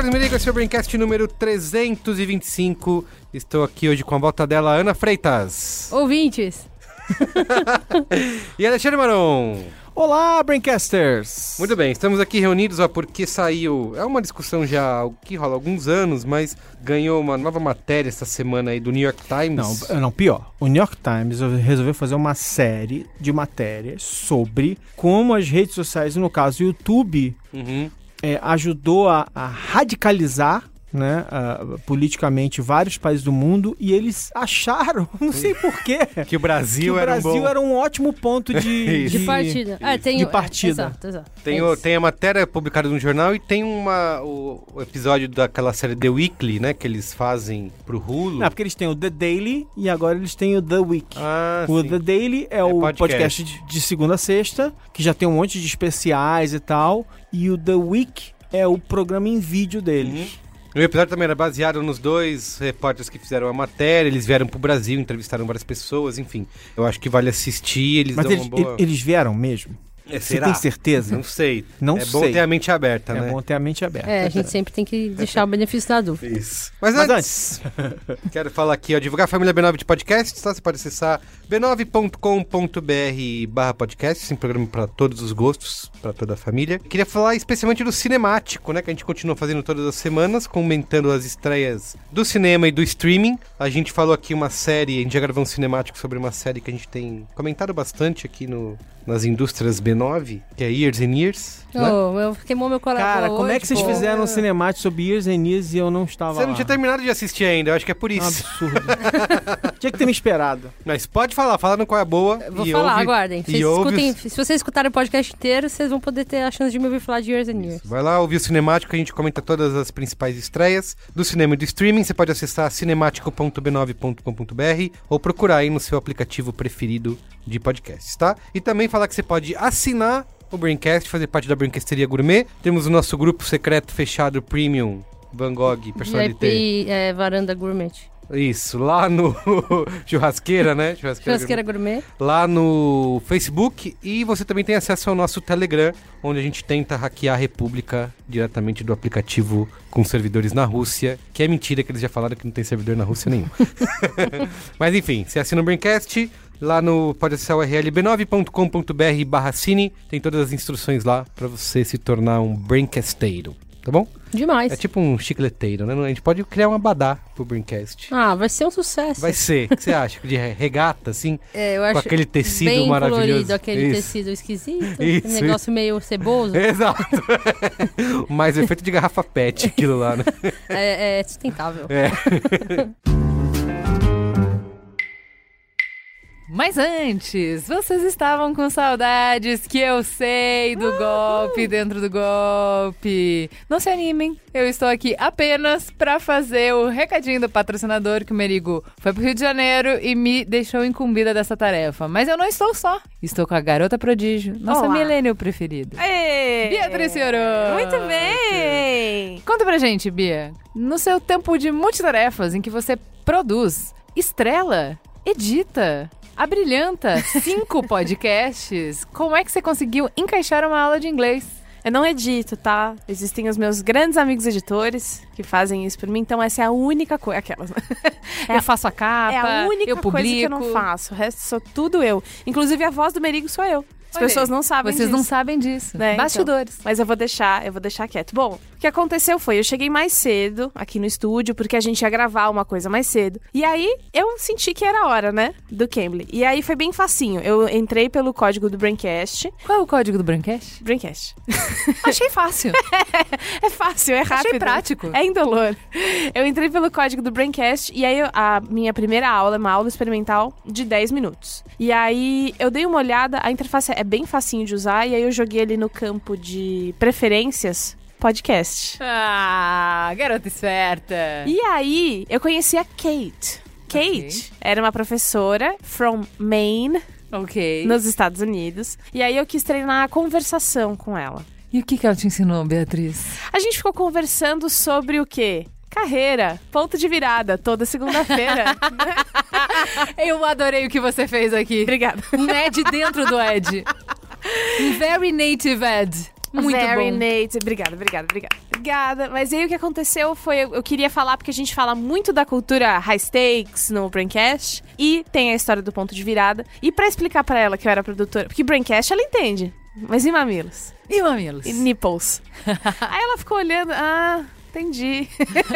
Carlos Merigo, esse é o Braincast número 325. Estou aqui hoje com a volta dela, Ana Freitas. Ouvintes. e Alexandre Maron. Olá, Braincasters! Muito bem, estamos aqui reunidos ó, porque saiu. É uma discussão já que rola há alguns anos, mas ganhou uma nova matéria essa semana aí do New York Times. Não, não, pior. O New York Times resolveu fazer uma série de matérias sobre como as redes sociais, no caso o YouTube, Uhum. É, ajudou a, a radicalizar né, a- politicamente vários países do mundo e eles acharam, não sei porquê, Que o Brasil, que o era um Brasil bom... era um ótimo ponto de, Isso. De partida. Ah, tem de o- é, partida. exato, exato. Tem, É o- tem a matéria publicada no jornal e tem uma, o, o episódio daquela série The Weekly, né? Que eles fazem pro Hulu. Não, porque eles têm o The Daily e agora eles têm o The Week. Ah, O sim. The Daily é, o podcast. podcast, de, de segunda a sexta, que já tem um monte de especiais e tal. E o The Week é o programa em vídeo deles. O episódio também era baseado nos dois repórteres que fizeram a matéria. Eles vieram pro Brasil, entrevistaram várias pessoas, enfim. Eu acho que vale assistir. Eles Mas dão eles, uma boa... eles vieram mesmo? É, Você será? tem certeza? Não sei. Não é bom sei. ter a mente aberta, É né? bom ter a mente aberta. É, a gente sempre tem que deixar o benefício da dúvida. Isso. Mas, Mas antes, quero falar aqui, ó, divulgar a família B9 de podcasts, tá? Você pode acessar b9.com.br barra podcast, tem programa para todos os gostos, para toda a família. Queria falar especialmente do cinemático, né? Que a gente continua fazendo todas as semanas, comentando as estreias do cinema e do streaming. A gente falou aqui uma série, a gente já gravou um cinemático sobre uma série que a gente tem comentado bastante aqui no, nas indústrias B9, que é Years and Years. Né? Ô, eu queimou meu coração. Cara, como é hoje, que vocês pô. fizeram um cinemático sobre Years and Years e eu não estava Você não lá? tinha terminado de assistir ainda, eu acho que é por Um isso. absurdo. tinha que ter me esperado. Mas pode falar, fala no qual é boa. Eu Vou e falar, ouve- aguardem. e Vocês escutem, os- se vocês escutarem o podcast inteiro, vocês vão poder ter a chance de me ouvir falar de Years and Years. Vai lá ouvir o Cinemático, a gente comenta todas as principais estreias do cinema e do streaming. Você pode acessar cinemático.b9.com.br ou procurar aí no seu aplicativo preferido de podcasts, tá? E também falar que você pode assinar o Braincast, fazer parte da Braincasteria Gourmet. Temos o nosso grupo secreto fechado Premium Van Gogh Personalité. VIP é, Varanda Gourmet. Isso, lá no Churrasqueira, né? Churrasqueira, Churrasqueira Gourmet. lá no Facebook e você também tem acesso ao nosso Telegram, onde a gente tenta hackear a República diretamente do aplicativo com servidores na Rússia, que é mentira que eles já falaram que não tem servidor na Rússia nenhum. Mas enfim, você assina o Braincast, lá no pode acessar o URL b9.com.br barra cine, tem todas as instruções lá para você se tornar um Braincasteiro, tá bom? Demais. É tipo um chicleteiro, né? A gente pode criar um abadá pro Braincast. Ah, vai ser um sucesso. Vai ser, o que você acha? De regata, assim? É, eu com acho aquele tecido bem maravilhoso. colorido, aquele Isso. tecido esquisito. Isso, um negócio meio ceboso. Exato. Mas o efeito de garrafa pet, aquilo lá, né? É, é sustentável. É. Mas antes, vocês estavam com saudades que eu sei do golpe dentro do golpe. Não se animem, eu estou aqui apenas para fazer o recadinho do patrocinador que o Merigo foi pro Rio de Janeiro e me deixou incumbida dessa tarefa. Mas eu não estou só. Estou com a garota prodígio, nossa Olá. milênio preferida. Aê! Beatriz Fiorot. Muito bem! Conta pra gente, Bia. No seu tempo de multitarefas em que você produz, estrela, edita, abrilhanta cinco podcasts, como é que você conseguiu encaixar uma aula de inglês? Eu não edito, tá? Existem os meus grandes amigos editores que fazem isso por mim, então essa é a única coisa. Aquelas. É eu faço a capa, é a única eu publico. coisa que eu não faço. O resto sou tudo eu. Inclusive a voz do Merigo sou eu. As Olha pessoas não sabem Vocês disso. não sabem disso. Né, então. Bastidores. Mas eu vou deixar, eu vou deixar quieto. Bom, que aconteceu foi, eu cheguei mais cedo aqui no estúdio, porque a gente ia gravar uma coisa mais cedo. E aí, eu senti que era a hora, né, do Cambly. E aí foi bem facinho. Eu entrei pelo código do Braincast. Qual é o código do Braincast? Braincast. Achei fácil. É fácil, é rápido. Achei prático. É indolor. Eu entrei pelo código do Braincast e aí eu- a minha primeira aula é uma aula experimental de 10 minutos. E aí eu dei uma olhada, a interface é bem facinho de usar e aí eu joguei ali no campo de preferências podcast. Ah, garota esperta. E aí, eu conheci a Kate. Kate era uma professora from Maine, Ok. nos Estados Unidos. E aí eu quis treinar a conversação com ela. E o que, que ela te ensinou, Beatriz? A gente ficou conversando sobre o quê? Carreira, ponto de virada, toda segunda-feira. Eu adorei o que você fez aqui. Obrigada. Um Ed dentro do Ed. Um very native Ed. Muito Very bom. native. Obrigada, obrigada, obrigada. Obrigada. Mas aí o que aconteceu foi, eu, eu queria falar, porque a gente fala muito da cultura high stakes no Braincast, e tem a história do ponto de virada. E pra explicar pra ela que eu era produtora, porque Braincast ela entende, mas e mamilos? E mamilos? E nipples? aí ela ficou olhando, ah... Entendi.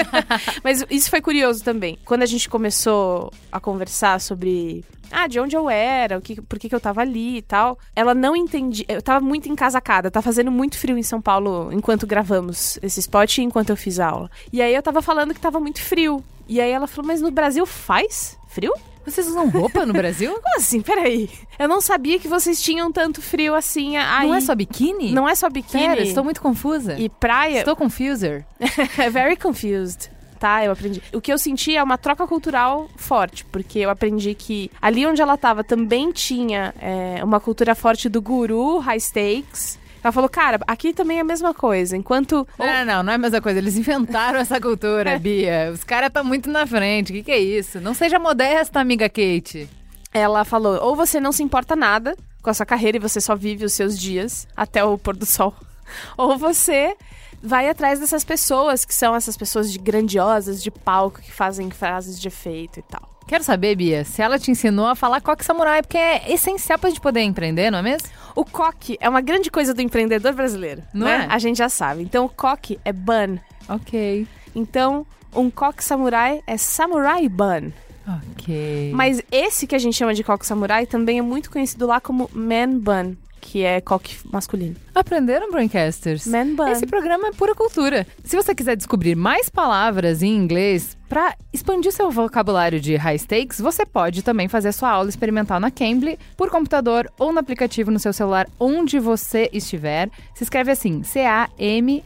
Mas isso foi curioso também. Quando a gente começou a conversar sobre ah, de onde eu era, o que, por que, que eu tava ali e tal. Ela não entendia. Eu tava muito encasacada, tá fazendo muito frio em São Paulo enquanto gravamos esse spot e enquanto eu fiz aula. E aí eu tava falando que tava muito frio. E aí ela falou, mas no Brasil faz frio? Vocês usam roupa no Brasil? Como assim? Peraí. Eu não sabia que vocês tinham tanto frio assim aí. Não é só biquíni? Não é só biquíni. Pera, estou muito confusa. E praia. Estou confuser. Very confused. Tá, eu aprendi. O que eu senti é uma troca cultural forte, porque eu aprendi que ali onde ela tava também tinha é, uma cultura forte do guru, high stakes. Ela falou, cara, aqui também é a mesma coisa. Enquanto. Não, não, não, não é a mesma coisa. Eles inventaram essa cultura, Bia. Os caras estão muito na frente. O que, que é isso? Não seja modesta, amiga Kate. Ela falou: ou você não se importa nada com a sua carreira e você só vive os seus dias até o pôr do sol, ou você vai atrás dessas pessoas que são essas pessoas de grandiosas de palco que fazem frases de efeito e tal. Quero saber, Bia, se ela te ensinou a falar coque samurai, porque é essencial pra gente poder empreender, não é mesmo? O coque é uma grande coisa do empreendedor brasileiro, Não né? é? A gente já sabe. Então o coque é bun. Ok. Então um coque samurai é samurai bun. Ok. Mas esse que a gente chama de coque samurai também é muito conhecido lá como man bun, que é coque masculino. Aprenderam, Braincasters? Man bun. Esse programa é pura cultura. Se você quiser descobrir mais palavras em inglês para expandir seu vocabulário de high stakes, você pode também fazer sua aula experimental na Cambly por computador ou no aplicativo no seu celular, onde você estiver. Se escreve assim: C-A-M-B-L-Y.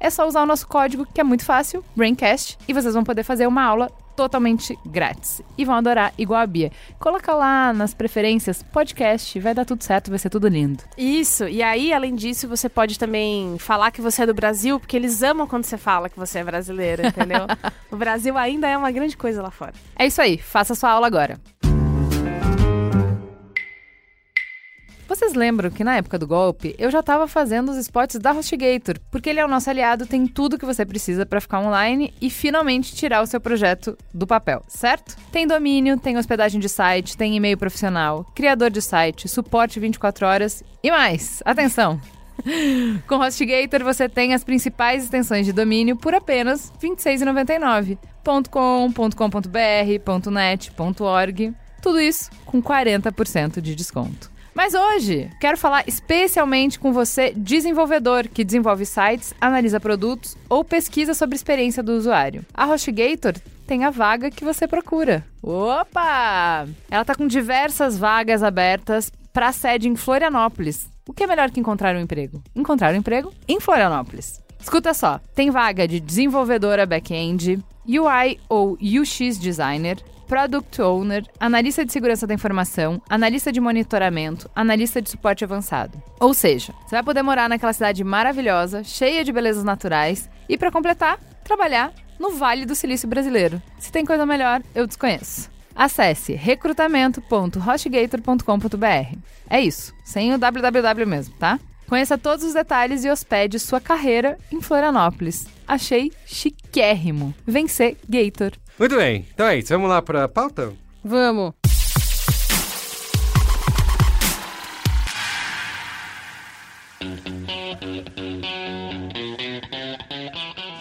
É só usar o nosso código, que é muito fácil, Braincast, e vocês vão poder fazer uma aula totalmente grátis. E vão adorar, igual a Bia. Coloca lá nas preferências podcast, vai dar tudo certo, vai ser tudo lindo. Isso, e aí, além disso, você pode também falar que você é do Brasil, porque eles amam quando você fala que você é brasileira, entendeu? o Brasil ainda é uma grande coisa lá fora. É isso aí, faça sua aula agora. Vocês lembram que na época do golpe eu já estava fazendo os spots da HostGator, porque ele é o nosso aliado, tem tudo que você precisa para ficar online e finalmente tirar o seu projeto do papel, certo? Tem domínio, tem hospedagem de site, tem e-mail profissional, criador de site, suporte 24 horas e mais. Atenção! Com HostGator você tem as principais extensões de domínio por apenas R$ 26,99. .com, .net, .org, tudo isso com 40% de desconto. Mas hoje, quero falar especialmente com você, desenvolvedor que desenvolve sites, analisa produtos ou pesquisa sobre experiência do usuário. A HostGator tem a vaga que você procura. Opa! Ela está com diversas vagas abertas para sede em Florianópolis. O que é melhor que encontrar um emprego? Encontrar um emprego em Florianópolis. Escuta só, tem vaga de desenvolvedora back-end, UI ou UX designer, Product Owner, analista de segurança da informação, analista de monitoramento, analista de suporte avançado. Ou seja, você vai poder morar naquela cidade maravilhosa, cheia de belezas naturais e, para completar, trabalhar no Vale do Silício Brasileiro. Se tem coisa melhor, eu desconheço. Acesse recrutamento.hostgator.com.br. É isso, sem o www mesmo, tá? Conheça todos os detalhes e hospede sua carreira em Florianópolis. Achei chiquérrimo. Vencer Gator. Muito bem, então é isso. Vamos lá pra pauta? Vamos.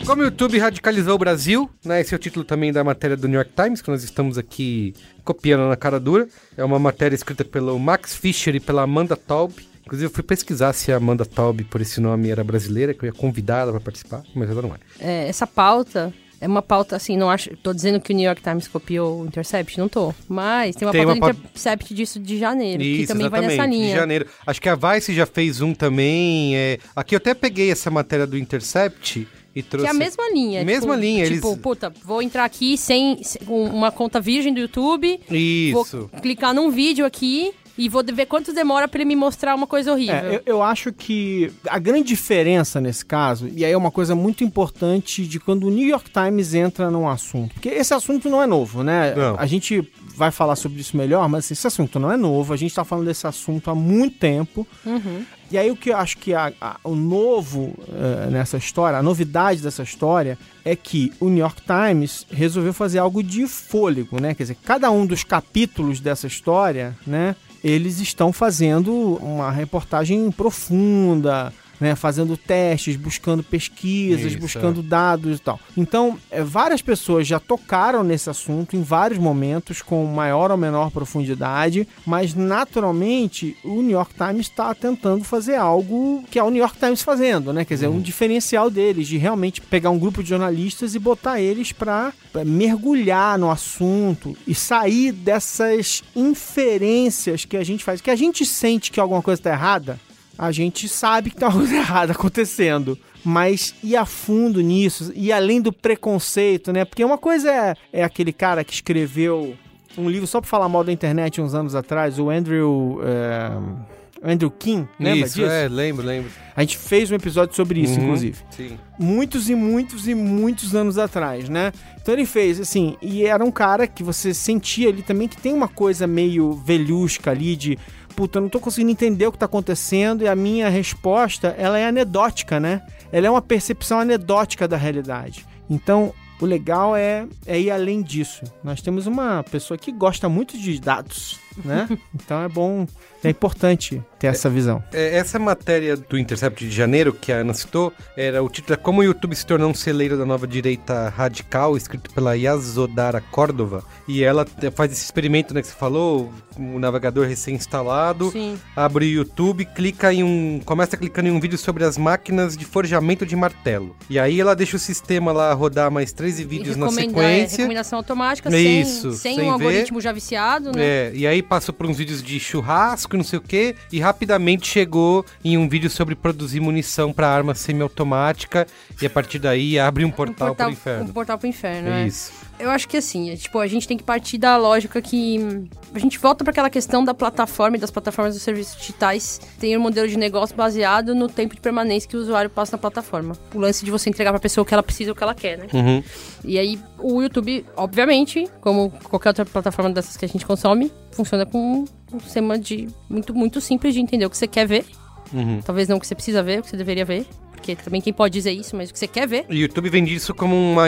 Como o YouTube radicalizou o Brasil, né? Esse é o título também da matéria do New York Times, que nós estamos aqui copiando na cara dura. É uma matéria escrita pelo Max Fischer e pela Amanda Taub. Inclusive, eu fui pesquisar se a Amanda Taub, por esse nome, era brasileira, que eu ia convidar ela para participar, mas ela não é. É, essa pauta É uma pauta, assim, não acho. Tô dizendo que o New York Times copiou o Intercept, não tô. Mas tem uma Tem pauta uma do Intercept disso de janeiro, que Isso, também vai nessa de linha. janeiro. Acho que a Vice já fez um também. é, Aqui eu até peguei essa matéria do Intercept e Que trouxe... é a mesma linha. Mesma tipo, linha, Tipo, eles- puta, vou entrar aqui sem, sem- uma conta virgem do YouTube, Isso. vou clicar num vídeo aqui e vou ver quanto demora pra ele me mostrar uma coisa horrível. É, eu, eu acho que a grande diferença nesse caso, e aí é uma coisa muito importante de quando o New York Times entra num assunto. Porque esse assunto não é novo, né? Não. A gente vai falar sobre isso melhor, mas esse assunto não é novo. A gente tá falando desse assunto há muito tempo. Uhum. E aí o que eu acho que a- a- o novo eh, nessa história, a novidade dessa história é que o New York Times resolveu fazer algo de fôlego, né? Quer dizer, cada um dos capítulos dessa história, né? Eles estão fazendo uma reportagem profunda, né, fazendo testes, buscando pesquisas, Isso, buscando dados e tal. Então, eh, várias pessoas já tocaram nesse assunto em vários momentos, com maior ou menor profundidade, mas naturalmente o New York Times está tentando fazer algo que é o New York Times fazendo, né? Quer dizer, um diferencial deles, de realmente pegar um grupo de jornalistas e botar eles para mergulhar no assunto e sair dessas inferências que a gente faz, que a gente sente que alguma coisa está errada, a gente sabe que tem uma coisa errada acontecendo. Mas ir a fundo nisso, e além do preconceito, né? Porque uma coisa é, é aquele cara que escreveu um livro só pra falar mal da internet uns anos atrás, o Andrew. é, Andrew King, lembra Isso, disso? é, lembro, lembro. A gente fez um episódio sobre isso, Uhum, inclusive Sim. muitos e muitos e muitos anos atrás, né? Então ele fez, assim, e era um cara que você sentia ali também que tem uma coisa meio velhusca ali de puta, eu não tô conseguindo entender o que tá acontecendo e a minha resposta, ela é anedótica, né? Ela é uma percepção anedótica da realidade. Então, o legal é, é ir além disso. Nós temos uma pessoa que gosta muito de dados, né? Então é bom, é importante ter essa visão. É, essa matéria do Intercept de janeiro, que a Ana citou, era o título é Como o YouTube se tornou um celeiro da nova direita radical, escrito pela Yazodara Córdova. E ela faz esse experimento, né, que você falou, o navegador recém-instalado, Sim. abre o YouTube, clica em um. começa clicando em um vídeo sobre as máquinas de forjamento de martelo. E aí ela deixa o sistema lá rodar mais 13 vídeos E na é, sequência. recomendação automática, Isso, sem, sem, sem um ver. algoritmo já viciado, né? É, e aí passou por uns vídeos de churrasco não sei o que, e rapidamente chegou em um vídeo sobre produzir munição para arma semiautomática, e a partir daí abre um portal, um portal, pro inferno. Um portal pro inferno, É é. isso. Eu acho que assim, é, tipo, a gente tem que partir da lógica que a gente volta para aquela questão da plataforma e das plataformas dos serviços digitais tem um modelo de negócio baseado no tempo de permanência que o usuário passa na plataforma. O lance de você entregar pra pessoa o que ela precisa, o que ela quer, né? Uhum. E aí, o YouTube, obviamente, como qualquer outra plataforma dessas que a gente consome, funciona com um sistema de muito, muito simples de entender o que você quer ver. Uhum. Talvez não o que você precisa ver, o que você deveria ver. Porque também quem pode dizer isso, mas o que você quer ver. O YouTube vende isso como uma,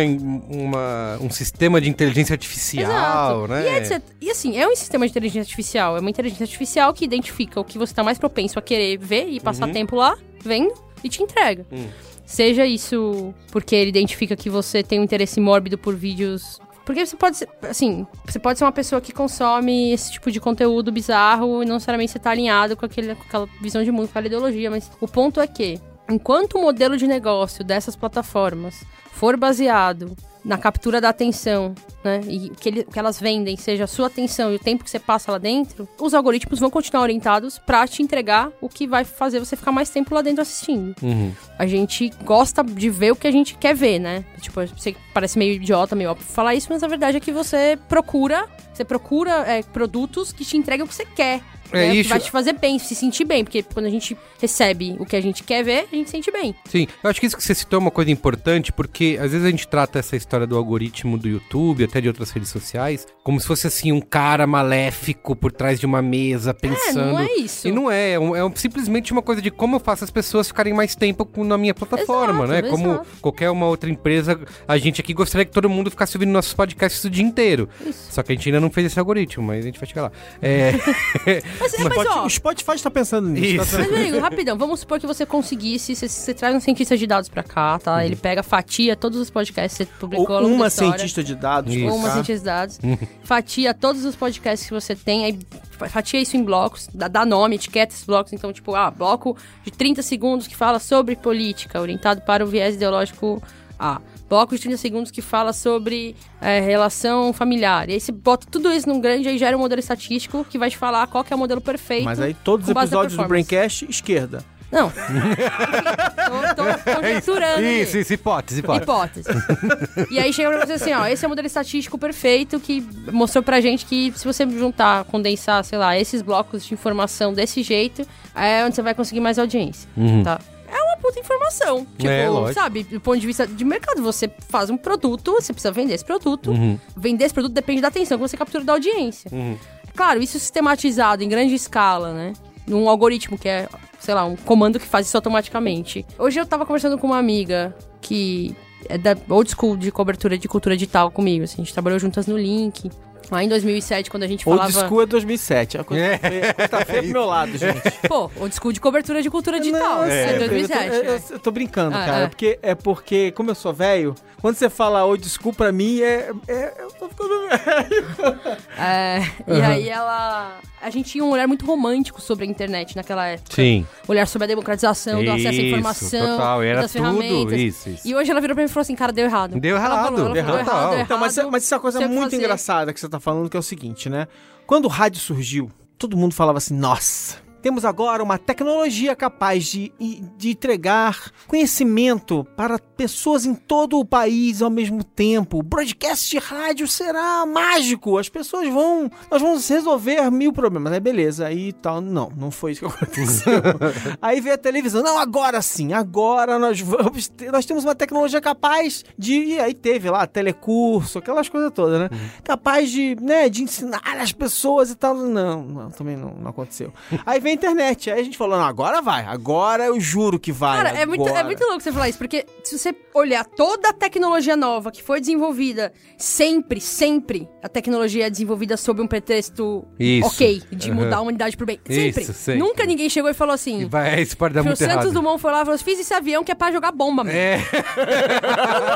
uma- um sistema de inteligência artificial, Exato. né? E, etc. e assim, é um sistema de inteligência artificial. É uma inteligência artificial que identifica o que você tá mais propenso a querer ver e passar tempo lá, vendo, e te entrega. Hum. Seja isso porque ele identifica que você tem um interesse mórbido por vídeos. Porque você pode ser, assim, você pode ser uma pessoa que consome esse tipo de conteúdo bizarro e não necessariamente você tá alinhado com, aquele, com aquela visão de mundo, com aquela ideologia. Mas o ponto é que, enquanto o modelo de negócio dessas plataformas for baseado na captura da atenção, né? E que, ele- que elas vendem seja a sua atenção e o tempo que você passa lá dentro, os algoritmos vão continuar orientados pra te entregar o que vai fazer você ficar mais tempo lá dentro assistindo. Uhum. A gente gosta de ver o que a gente quer ver, né? Tipo, que parece meio idiota, meio óbvio falar isso, mas a verdade é que você procura, você procura é, produtos que te entregam o que você quer. É que isso. vai te fazer bem, se sentir bem, porque quando a gente recebe o que a gente quer ver, a gente se sente bem. Sim, eu acho que isso que você citou é uma coisa importante, porque às vezes a gente trata essa história do algoritmo do YouTube, até de outras redes sociais, como se fosse assim um cara maléfico por trás de uma mesa pensando. É, não é isso. E não é, é, um- é um- simplesmente uma coisa de como eu faço as pessoas ficarem mais tempo com- na minha plataforma, Exato, né? Como exato. qualquer uma outra empresa, a gente aqui gostaria que todo mundo ficasse ouvindo nossos podcasts o dia inteiro. Isso. Só que a gente ainda não fez esse algoritmo, mas a gente vai chegar lá. É, Mas, mas, Spot- ó, o Spotify está pensando nisso. Isso. tá Mas, amigo, rapidão, vamos supor que você conseguisse, você, você traz um cientista de dados pra cá, tá? Ele pega, fatia todos os podcasts que você publicou Ou uma cientista de dados. Isso. Uma tá? cientista de dados. fatia todos os podcasts que você tem, aí fa- fatia isso em blocos, dá, dá nome, etiqueta esses blocos. Então, tipo, ah, bloco de 30 segundos que fala sobre política, orientado para o viés ideológico Ah, bloco de 30 segundos que fala sobre é, relação familiar. E aí você bota tudo isso num grande, aí gera um modelo estatístico que vai te falar qual que é o modelo perfeito. Mas aí todos os episódios do. Braincast, esquerda. Não. Enfim, tô, tô conjecturando. ali. Isso, isso, hipótese, hipótese. Hipótese. e aí chega pra você assim, ó, esse é o modelo estatístico perfeito que mostrou pra gente que se você juntar, condensar, sei lá, esses blocos de informação desse jeito, é onde você vai conseguir mais audiência, tá? Puta informação. Tipo, É, sabe, do ponto de vista de mercado, você faz um produto, você precisa vender esse produto. Uhum. Vender esse produto depende da atenção que você captura da audiência. Claro, isso sistematizado em grande escala, né? Num algoritmo que é, sei lá, um comando que faz isso automaticamente. Hoje eu tava conversando com uma amiga que é da old school de cobertura de cultura digital comigo, assim. A gente trabalhou juntas no Link. Lá em 2007, quando a gente Old falava... School é 2007. A coisa É. tá feia, feia pro meu lado, gente. Pô, old school de cobertura de cultura digital. Não, eu é, sei, 2007. Eu, tô- eu- é. eu tô brincando, Ah, cara. é. Porque, é porque, como eu sou velho, quando você fala old school, pra mim, é, é- eu tô ficando velho. É, E aí ela... A gente tinha um olhar muito romântico sobre a internet naquela época. Sim. Olhar sobre a democratização do acesso à informação, total, era das tudo ferramentas. isso, isso. E hoje ela virou pra mim e falou assim, cara, deu errado. Deu Ela errado, falou, ela deu falou, errado. errado, deu Então, mas, errado. mas isso é uma coisa Sei muito fazer. engraçada que você tá falando, que é o seguinte, né? Quando o rádio surgiu, todo mundo falava assim, nossa... Temos agora uma tecnologia capaz de, de entregar conhecimento para pessoas em todo o país ao mesmo tempo. O broadcast de rádio será mágico. As pessoas vão. Nós vamos resolver mil problemas. Aí beleza, aí tal. Não, não foi isso que aconteceu. aí veio a televisão. Não, agora sim, agora nós vamos ter, nós temos uma tecnologia capaz de. E aí teve lá telecurso, aquelas coisas todas, né? Capaz de, né, de ensinar as pessoas e tal. Não, não também não, não aconteceu. Aí veio a internet. Aí a gente falou, não, agora vai. Agora eu juro que vai. Cara, é muito, é agora. muito louco você falar isso, porque se você olhar toda a tecnologia nova que foi desenvolvida, sempre, sempre a tecnologia é desenvolvida sob um pretexto Isso. ok, de Uhum. mudar a humanidade pro bem. Sempre. Isso, sempre. Nunca ninguém chegou e falou assim. E vai, isso pode dar o Santos errado. Dumont foi lá e falou: fiz esse avião que é pra jogar bomba, meu. É,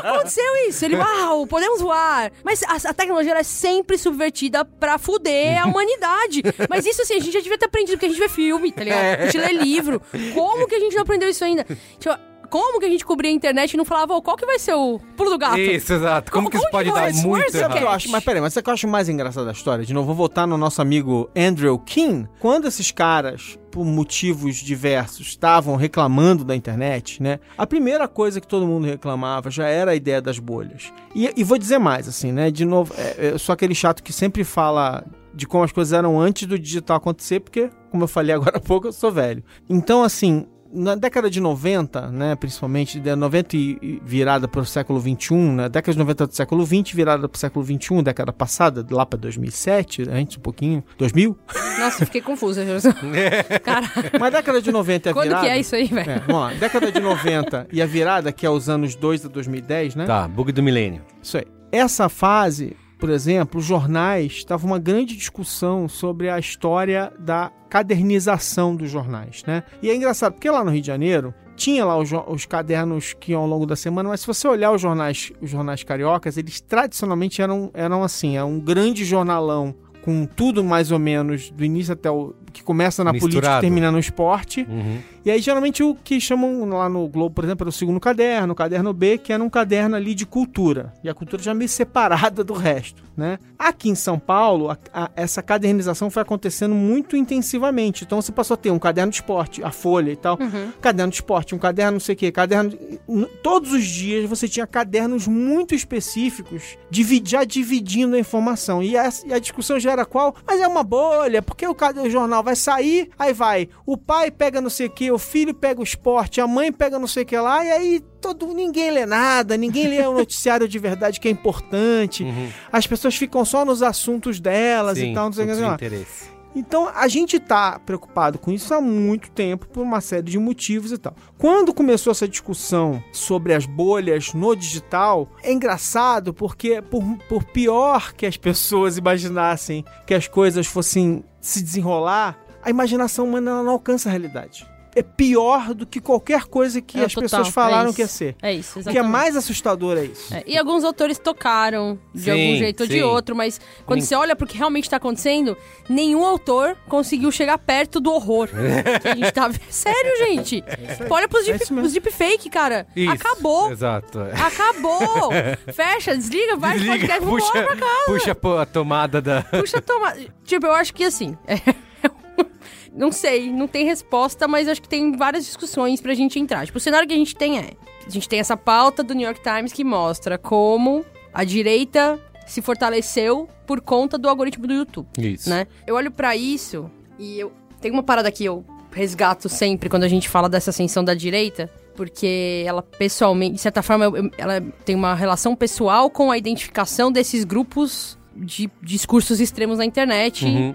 Não aconteceu isso. Ele, uau, podemos voar. Mas a, a tecnologia ela é sempre subvertida pra fuder a humanidade. Mas isso, assim, a gente já devia ter aprendido, porque a gente vê filme, tá ligado? A gente lê livro. Como que a gente não aprendeu isso ainda? Tipo, como que a gente cobria a internet e não falava, ô, qual que vai ser o pulo do gato? isso, exato. Como, Como- que isso como pode dar vai- muito Where's the Sabe o que eu errado? acho? Mas peraí, mas sabe o que eu acho mais engraçado da história? De novo, vou voltar no nosso amigo Andrew King. Quando esses caras, por motivos diversos, estavam reclamando da internet, né? A primeira coisa que todo mundo reclamava já era a ideia das bolhas. E, e vou dizer mais, assim, né? De novo, é, eu sou aquele chato que sempre fala de como as coisas eram antes do digital acontecer, porque, como eu falei agora há pouco, eu sou velho. Então, assim, na década de 90, né, principalmente, de 90 e e virada para o século 21, na década de 90 do século 20, virada para o século 21, década passada, lá para 2007, antes um pouquinho, 2000. Nossa, fiquei confusa. Cara, Mas década de 90 é a quando virada. que é isso aí, velho? É, vamos lá. Década de 90 e a virada, que é os anos 2 a 2010, né? Tá, bug do milênio. Isso aí. Essa fase, por exemplo, os jornais estavam uma grande discussão sobre a história da cadernização dos jornais, né? E é engraçado, porque lá no Rio de Janeiro tinha lá os, os cadernos que iam ao longo da semana, mas se você olhar os jornais, os jornais cariocas, eles tradicionalmente eram, eram assim, é um grande jornalão com tudo mais ou menos do início até o que começa na política e Misturado. termina no esporte. Uhum. E aí, geralmente, o que chamam lá no Globo, por exemplo, era o segundo caderno, o caderno B, que era um caderno ali de cultura. E a cultura já meio separada do resto, né? Aqui em São Paulo, a- a- essa cadernização foi acontecendo muito intensivamente. Então, você passou a ter um caderno de esporte, a Folha e tal. Caderno de esporte, um caderno não sei o quê, caderno... Todos os dias você tinha cadernos muito específicos, já dividindo a informação. E a, e a discussão já era qual? Mas é uma bolha, porque o, o jornal vai sair, aí vai, o pai pega não sei o que, o filho pega o esporte, a mãe pega não sei o que lá, e aí todo, ninguém lê nada, ninguém lê o noticiário de verdade que é importante, as pessoas ficam só nos assuntos delas Sim, e tal, não sei o que lá. interesse. Então a gente tá preocupado com isso há muito tempo, por uma série de motivos e tal. Quando começou essa discussão sobre as bolhas no digital, é engraçado porque, por, por pior que as pessoas imaginassem que as coisas fossem se desenrolar, a imaginação humana não alcança a realidade. É pior do que qualquer coisa que É, as total, pessoas é falaram isso. que ia ser. É isso, O que é exatamente. mais assustador é isso. É, e alguns autores tocaram de Sim, algum jeito ou de sim. outro, mas quando você olha pro que realmente tá acontecendo, nenhum autor conseguiu chegar perto do horror que a gente tá. Sério, gente. Olha pros É deep, os deepfake, cara. Isso, Acabou. Exato. é. Acabou! Fecha, desliga, vai Desliga, podcast, puxa, pra casa. puxa a tomada da. Puxa, toma. Tipo, eu acho que assim. Não sei, não tem resposta, mas acho que tem várias discussões pra gente entrar. Tipo, o cenário que a gente tem é: a gente tem essa pauta do New York Times que mostra como a direita se fortaleceu por conta do algoritmo do YouTube, Isso. né? Eu olho pra isso e eu tem uma parada que eu resgato sempre quando a gente fala dessa ascensão da direita, porque ela pessoalmente, de certa forma, eu- ela tem uma relação pessoal com a identificação desses grupos de discursos extremos na internet, Uhum.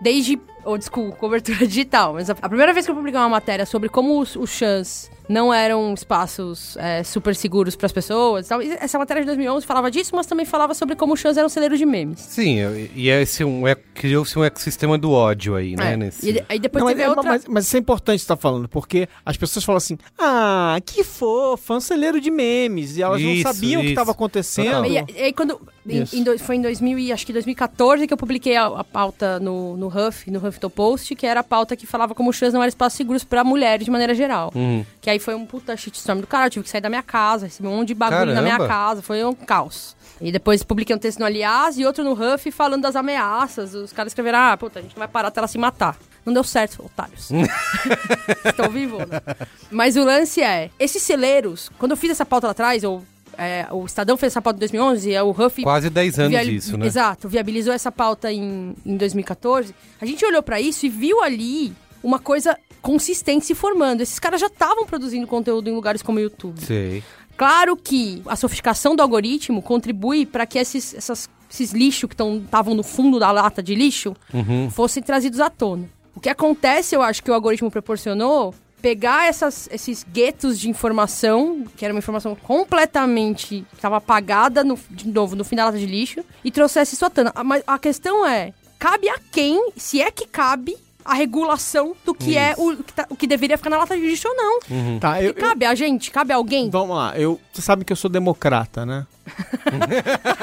desde old school, cobertura digital. Mas a, a primeira vez que eu publiquei uma matéria sobre como os, os chans não eram espaços é, super seguros para as pessoas e tal, e essa matéria de 2011 falava disso, mas também falava sobre como os chans eram celeiros de memes. Sim, e esse um, é- criou-se um ecossistema do ódio aí, né? É, Nesse... E aí depois Não, teve mas, é, outra... mas, mas isso é importante você estar falando, porque as pessoas falam assim: ah, que fofa, um celeiro de memes. E elas Isso, não sabiam o que estava acontecendo. E, e aí quando em, em foi em 2000 e acho que 2014 que eu publiquei a, a pauta no, no Huff, no Huffington Post, que era a pauta que falava como os chans não eram espaços seguros para mulheres de maneira geral. Uhum. Que aí foi um puta shitstorm do cara, eu tive que sair da minha casa, recebi um monte de bagulho na minha Caramba. casa, foi um caos. E depois publiquei um texto no Aliás e outro no Huff falando das ameaças. Os caras escreveram, ah, puta, a gente não vai parar até ela se matar. Não deu certo, otários. Estão vivos, né? Mas o lance é, esses celeiros, quando eu fiz essa pauta lá atrás, ou é, o Estadão fez essa pauta em 2011, é o Huff Quase 10 anos isso, né? Exato, viabilizou essa pauta em, em 2014. A gente olhou pra isso e viu ali uma coisa consistente se formando. Esses caras já estavam produzindo conteúdo em lugares como o YouTube. Sei. Claro que a sofisticação do algoritmo contribui para que esses, essas- esses lixos que estavam no fundo da lata de lixo Uhum. fossem trazidos à tona. O que acontece, eu acho que o algoritmo proporcionou pegar essas- esses guetos de informação, que era uma informação completamente estava apagada no- de novo no fim da lata de lixo e trouxesse isso à tona. Ah, Mas a questão é, cabe a quem, se é que cabe a regulação do que é o, o que tá- o que deveria ficar na lata de lixo ou não. Tá, eu, eu- Cabe a gente, cabe a alguém. vamos lá, eu, você sabe que eu sou democrata, né?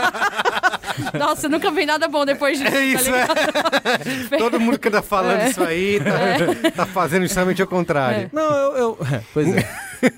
Nossa, nunca vem nada bom depois disso. É isso, tá é. Todo mundo que anda falando É. isso aí tá, tá fazendo justamente ao contrário. Não, eu. eu- é, pois é.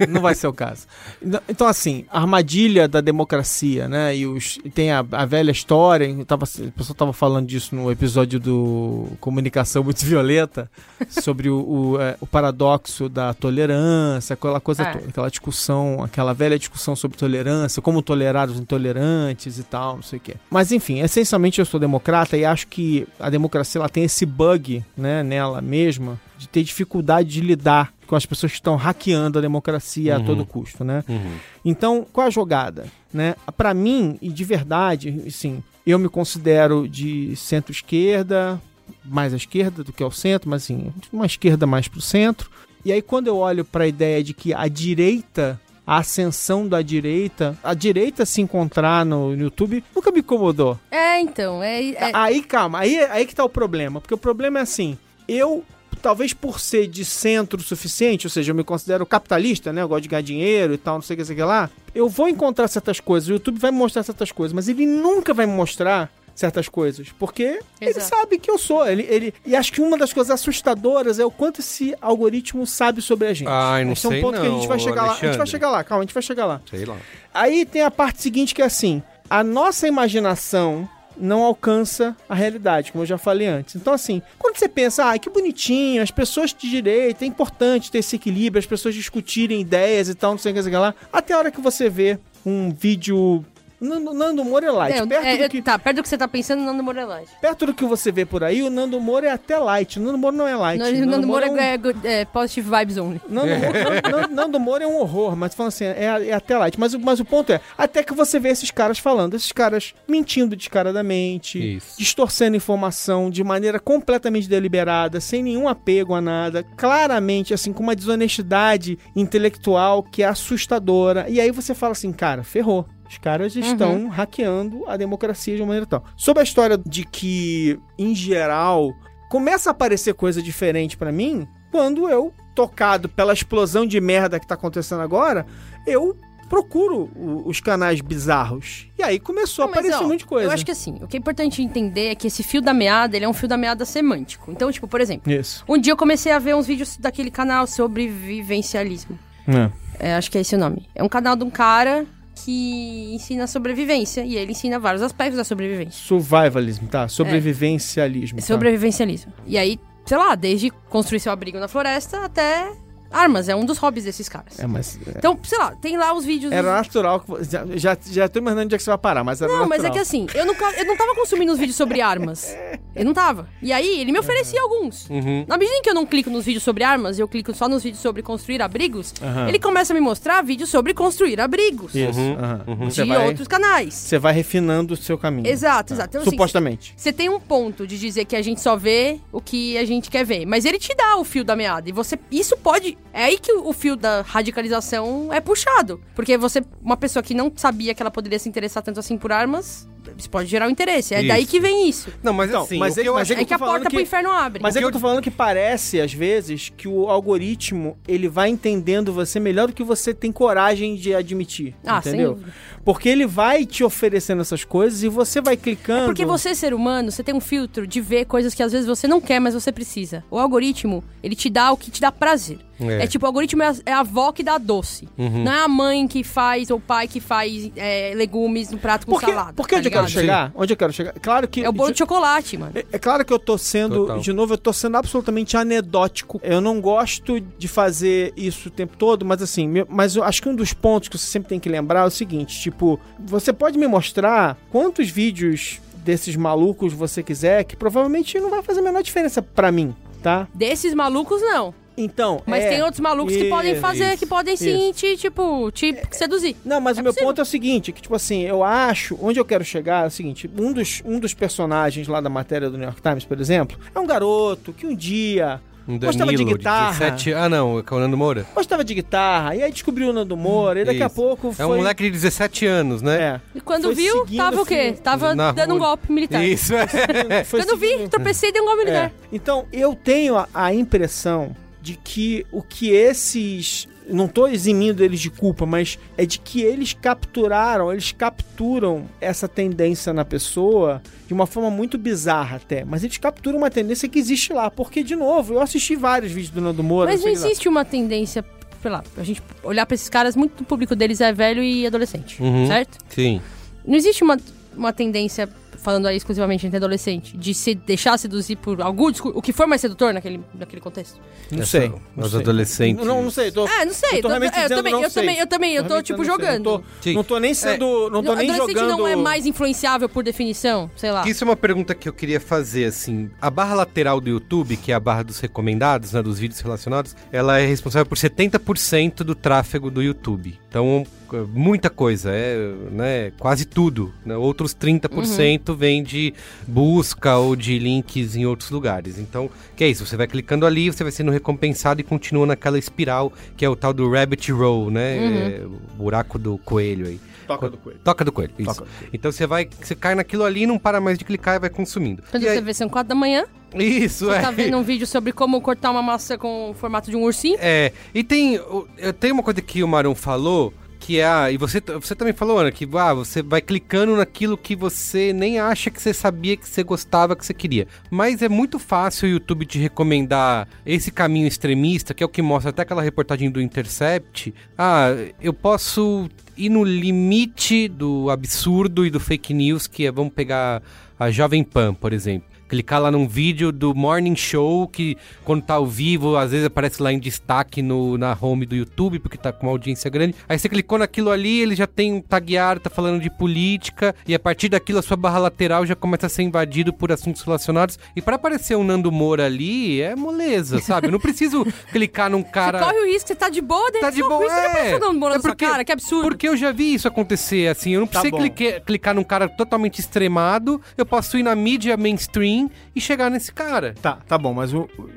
Não vai ser o caso. Então- Então, assim, a armadilha da democracia, né? E os, tem a, a velha história. Tava, a pessoa estava falando disso no episódio do Comunicação Muito Violenta, sobre o, o, é, o paradoxo da tolerância, aquela coisa É. toda, aquela discussão, aquela velha discussão sobre tolerância, como tolerar os intolerantes e tal, não sei o quê. Mas, enfim, essencialmente eu sou democrata e acho que a democracia ela tem esse bug, né, nela mesma, de ter dificuldade de lidar com as pessoas que estão hackeando a democracia a Uhum. todo custo, né? Uhum. Então, qual a jogada? Né? Para mim, e de verdade, assim, eu me considero de centro-esquerda, mais à esquerda do que ao centro, mas assim, uma esquerda mais pro centro. E aí, quando eu olho para a ideia de que a direita, a ascensão da direita, a direita se encontrar no YouTube, nunca me incomodou. É, então, é, é- Aí, calma, aí, aí que tá o problema. Porque o problema é assim, eu, talvez por ser de centro o suficiente, ou seja, eu me considero capitalista, né? Eu gosto de ganhar dinheiro e tal, não sei o que, sei o que lá. Eu vou encontrar certas coisas, o YouTube vai me mostrar certas coisas, mas ele nunca vai me mostrar certas coisas, porque ele Exato. sabe que eu sou. Ele, ele, e acho que uma das coisas assustadoras é o quanto esse algoritmo sabe sobre a gente. Ai, não Esse é um sei ponto que a gente não, vai chegar lá. A gente vai Alexandre. chegar lá, calma, a gente vai chegar lá. Sei lá. Aí tem a parte seguinte que é assim: a nossa imaginação não alcança a realidade, como eu já falei antes. Então, assim, quando você pensa, ah, que bonitinho, as pessoas de direita, é importante ter esse equilíbrio, as pessoas discutirem ideias e tal, não sei o que, sei o que lá, até a hora que você vê um vídeo. Nando, Nando Moura é light. é, perto, é, do que, Tá, perto do que você tá pensando, Nando Moura é light. perto do que você vê por aí, o Nando Moura é até light. O Nando Moura não é light. Nando, Nando Moura é um- é, good- é positive vibes only. Nando, Moura- Nando- Nando Moura é um horror, mas falando assim, é, é até light. Mas, o- mas o ponto é, até que você vê esses caras falando, esses caras mentindo descaradamente, Isso. distorcendo informação de maneira completamente deliberada, sem nenhum apego a nada, claramente, assim, com uma desonestidade intelectual que é assustadora. E aí você fala assim, cara, ferrou. Os caras estão hackeando a democracia de uma maneira tal. Sobre a história de que, em geral, começa a aparecer coisa diferente pra mim quando eu tocado pela explosão de merda que tá acontecendo agora, eu procuro os canais bizarros. E aí começou a Não, mas, aparecer ó, um monte de coisa. Eu acho que assim, o que é importante entender é que esse fio da meada, ele é um fio da meada semântico. Então, tipo, por exemplo, Isso. um dia eu comecei a ver uns vídeos daquele canal sobre vivencialismo. É. É, acho que é esse o nome. É um canal de um cara que ensina sobrevivência. E ele ensina vários aspectos da sobrevivência. Survivalism, tá? Sobrevivencialismo. tá? Sobrevivencialismo. E aí, sei lá, desde construir seu abrigo na floresta até armas. É um dos hobbies desses caras. É, mas é, Então, sei lá, tem lá os vídeos. era natural. que- Já, já, já tô imaginando onde é que você vai parar, mas era Não, mas natural. é que assim, eu, nunca, eu não tava consumindo os vídeos sobre armas. Eu não tava. E aí, ele me oferecia alguns. Uhum. Na medida em que eu não clico nos vídeos sobre armas, eu clico só nos vídeos sobre construir abrigos, Aham. ele começa a me mostrar vídeos sobre construir abrigos. Isso. Uhum, uhum. De vai, outros canais. você vai refinando o seu caminho. Exato, exato. Então, assim, Supostamente. Você tem um ponto de dizer que a gente só vê o que a gente quer ver. Mas ele te dá o fio da meada. E você. Isso pode. É aí que o fio da radicalização é puxado. Porque você, uma pessoa que não sabia que ela poderia se interessar tanto assim por armas, isso pode gerar um interesse. É daí Isso. que vem isso. Não, mas Então, assim, mas o que é- eu mas acho... é É que a porta que- pro inferno abre. Mas é que que eu tô falando que parece, às vezes, que o algoritmo ele vai entendendo você melhor do que você tem coragem de admitir. Ah, entendeu? Porque ele vai te oferecendo essas coisas e você vai clicando. Porque você, ser humano, você tem um filtro de ver coisas que às vezes você não quer, mas você precisa. O algoritmo, ele te dá o que te dá prazer. É. É, tipo, o algoritmo é a, é a avó que dá doce. Uhum. Não é a mãe que faz, ou o pai que faz é, legumes no prato com Porque, salada. porque tá onde eu quero ligado? chegar? Onde eu quero chegar? Claro que. É o bolo de chocolate, mano. É- É claro que eu tô sendo, Total. de novo, eu tô sendo absolutamente anedótico. Eu não gosto de fazer isso o tempo todo, mas assim, meu- mas eu acho que um dos pontos que você sempre tem que lembrar é o seguinte, tipo, você pode me mostrar quantos vídeos desses malucos você quiser, que provavelmente não vai fazer a menor diferença pra mim, tá? Desses malucos, não. Então, Mas é, tem outros malucos que podem isso, fazer, isso, que podem sim, te, tipo, te seduzir. Não, mas É o meu possível. ponto é o seguinte, que tipo assim, eu acho, onde eu quero chegar é o seguinte, um dos, um dos personagens lá da matéria do New York Times, por exemplo, é um garoto que um dia Um gostava de Danilo, guitarra. 17... Ah, não, é o Nando Moura. gostava de guitarra, e aí descobriu o Nando Moura, e daqui a Isso. pouco foi... É um moleque de 17 anos, né? É. E quando Foi viu, tava o quê? assim, Tava na dando um rua. golpe militar. Isso, é. Foi Quando vi, tropecei e dei um golpe militar. É. Então, eu tenho a, a impressão de que o que esses. Não tô eximindo eles de culpa, mas é de que eles capturaram, eles capturam essa tendência na pessoa de uma forma muito bizarra até. Mas eles capturam uma tendência que existe lá. Porque, de novo, eu assisti vários vídeos do Nando Moura. Mas não existe uma tendência, sei lá, a gente olhar pra esses caras, muito do público deles é velho e adolescente, Uhum. certo? Sim. Não existe uma, uma tendência, falando aí exclusivamente entre adolescente, de se deixar seduzir por algum discur- o que for mais sedutor naquele, naquele contexto. Não sei. não os sei. adolescentes. Não, não sei. Tô, É, não sei. eu tô tô- realmente é, eu também, eu também, eu também, eu tô tipo jogando. Não tô, não tô nem sendo. Não tô nem adolescente jogando. não é mais influenciável por definição, sei lá. Isso é uma pergunta que eu queria fazer, assim. A barra lateral do YouTube, que é a barra dos recomendados, né, dos vídeos relacionados, ela é responsável por 70% do tráfego do YouTube. Então, é muita coisa, é né, quase tudo. Né? Outros 30% vem de busca ou de links em outros lugares. Então, que é isso, você vai clicando ali, você vai sendo recompensado e continua naquela espiral, que é o tal do rabbit roll, né? É, o buraco do coelho aí. Toca do coelho. Toca do coelho, isso. Toca do coelho. Então você vai, você cai naquilo ali e não para mais de clicar e vai consumindo. Quando E você aí- vê, são quatro da manhã, Isso, você é. tá vendo um vídeo sobre como cortar uma massa com o formato de um ursinho. É, e tem, eu tenho uma coisa que o Marão falou, que é, a- e você, você também falou, Ana, que ah, você vai clicando naquilo que você nem acha que você sabia que você gostava, que você queria. Mas é muito fácil o YouTube te recomendar esse caminho extremista, que é o que mostra até aquela reportagem do Intercept. Ah, eu posso ir no limite do absurdo e do fake news, que é, vamos pegar a Jovem Pan, por exemplo. Clicar lá num vídeo do Morning Show, que quando tá ao vivo, às vezes aparece lá em destaque no, na home do YouTube, porque tá com uma audiência grande. Aí você clicou naquilo ali, ele já tem um taguear, tá falando de política, e a partir daquilo a sua barra lateral já começa a ser invadido por assuntos relacionados. E pra aparecer um Nando Moura ali, é moleza, sabe? Eu não preciso clicar num cara... Você corre o risco, você tá de boa, daí Tá de boa, você é. apareceu dando bola É na sua porque- cara, que absurdo. Porque eu já vi isso acontecer, assim, eu não Tá precisei bom. clique- clicar num cara totalmente extremado, eu posso ir na mídia mainstream e chegar nesse cara. Tá, tá bom, mas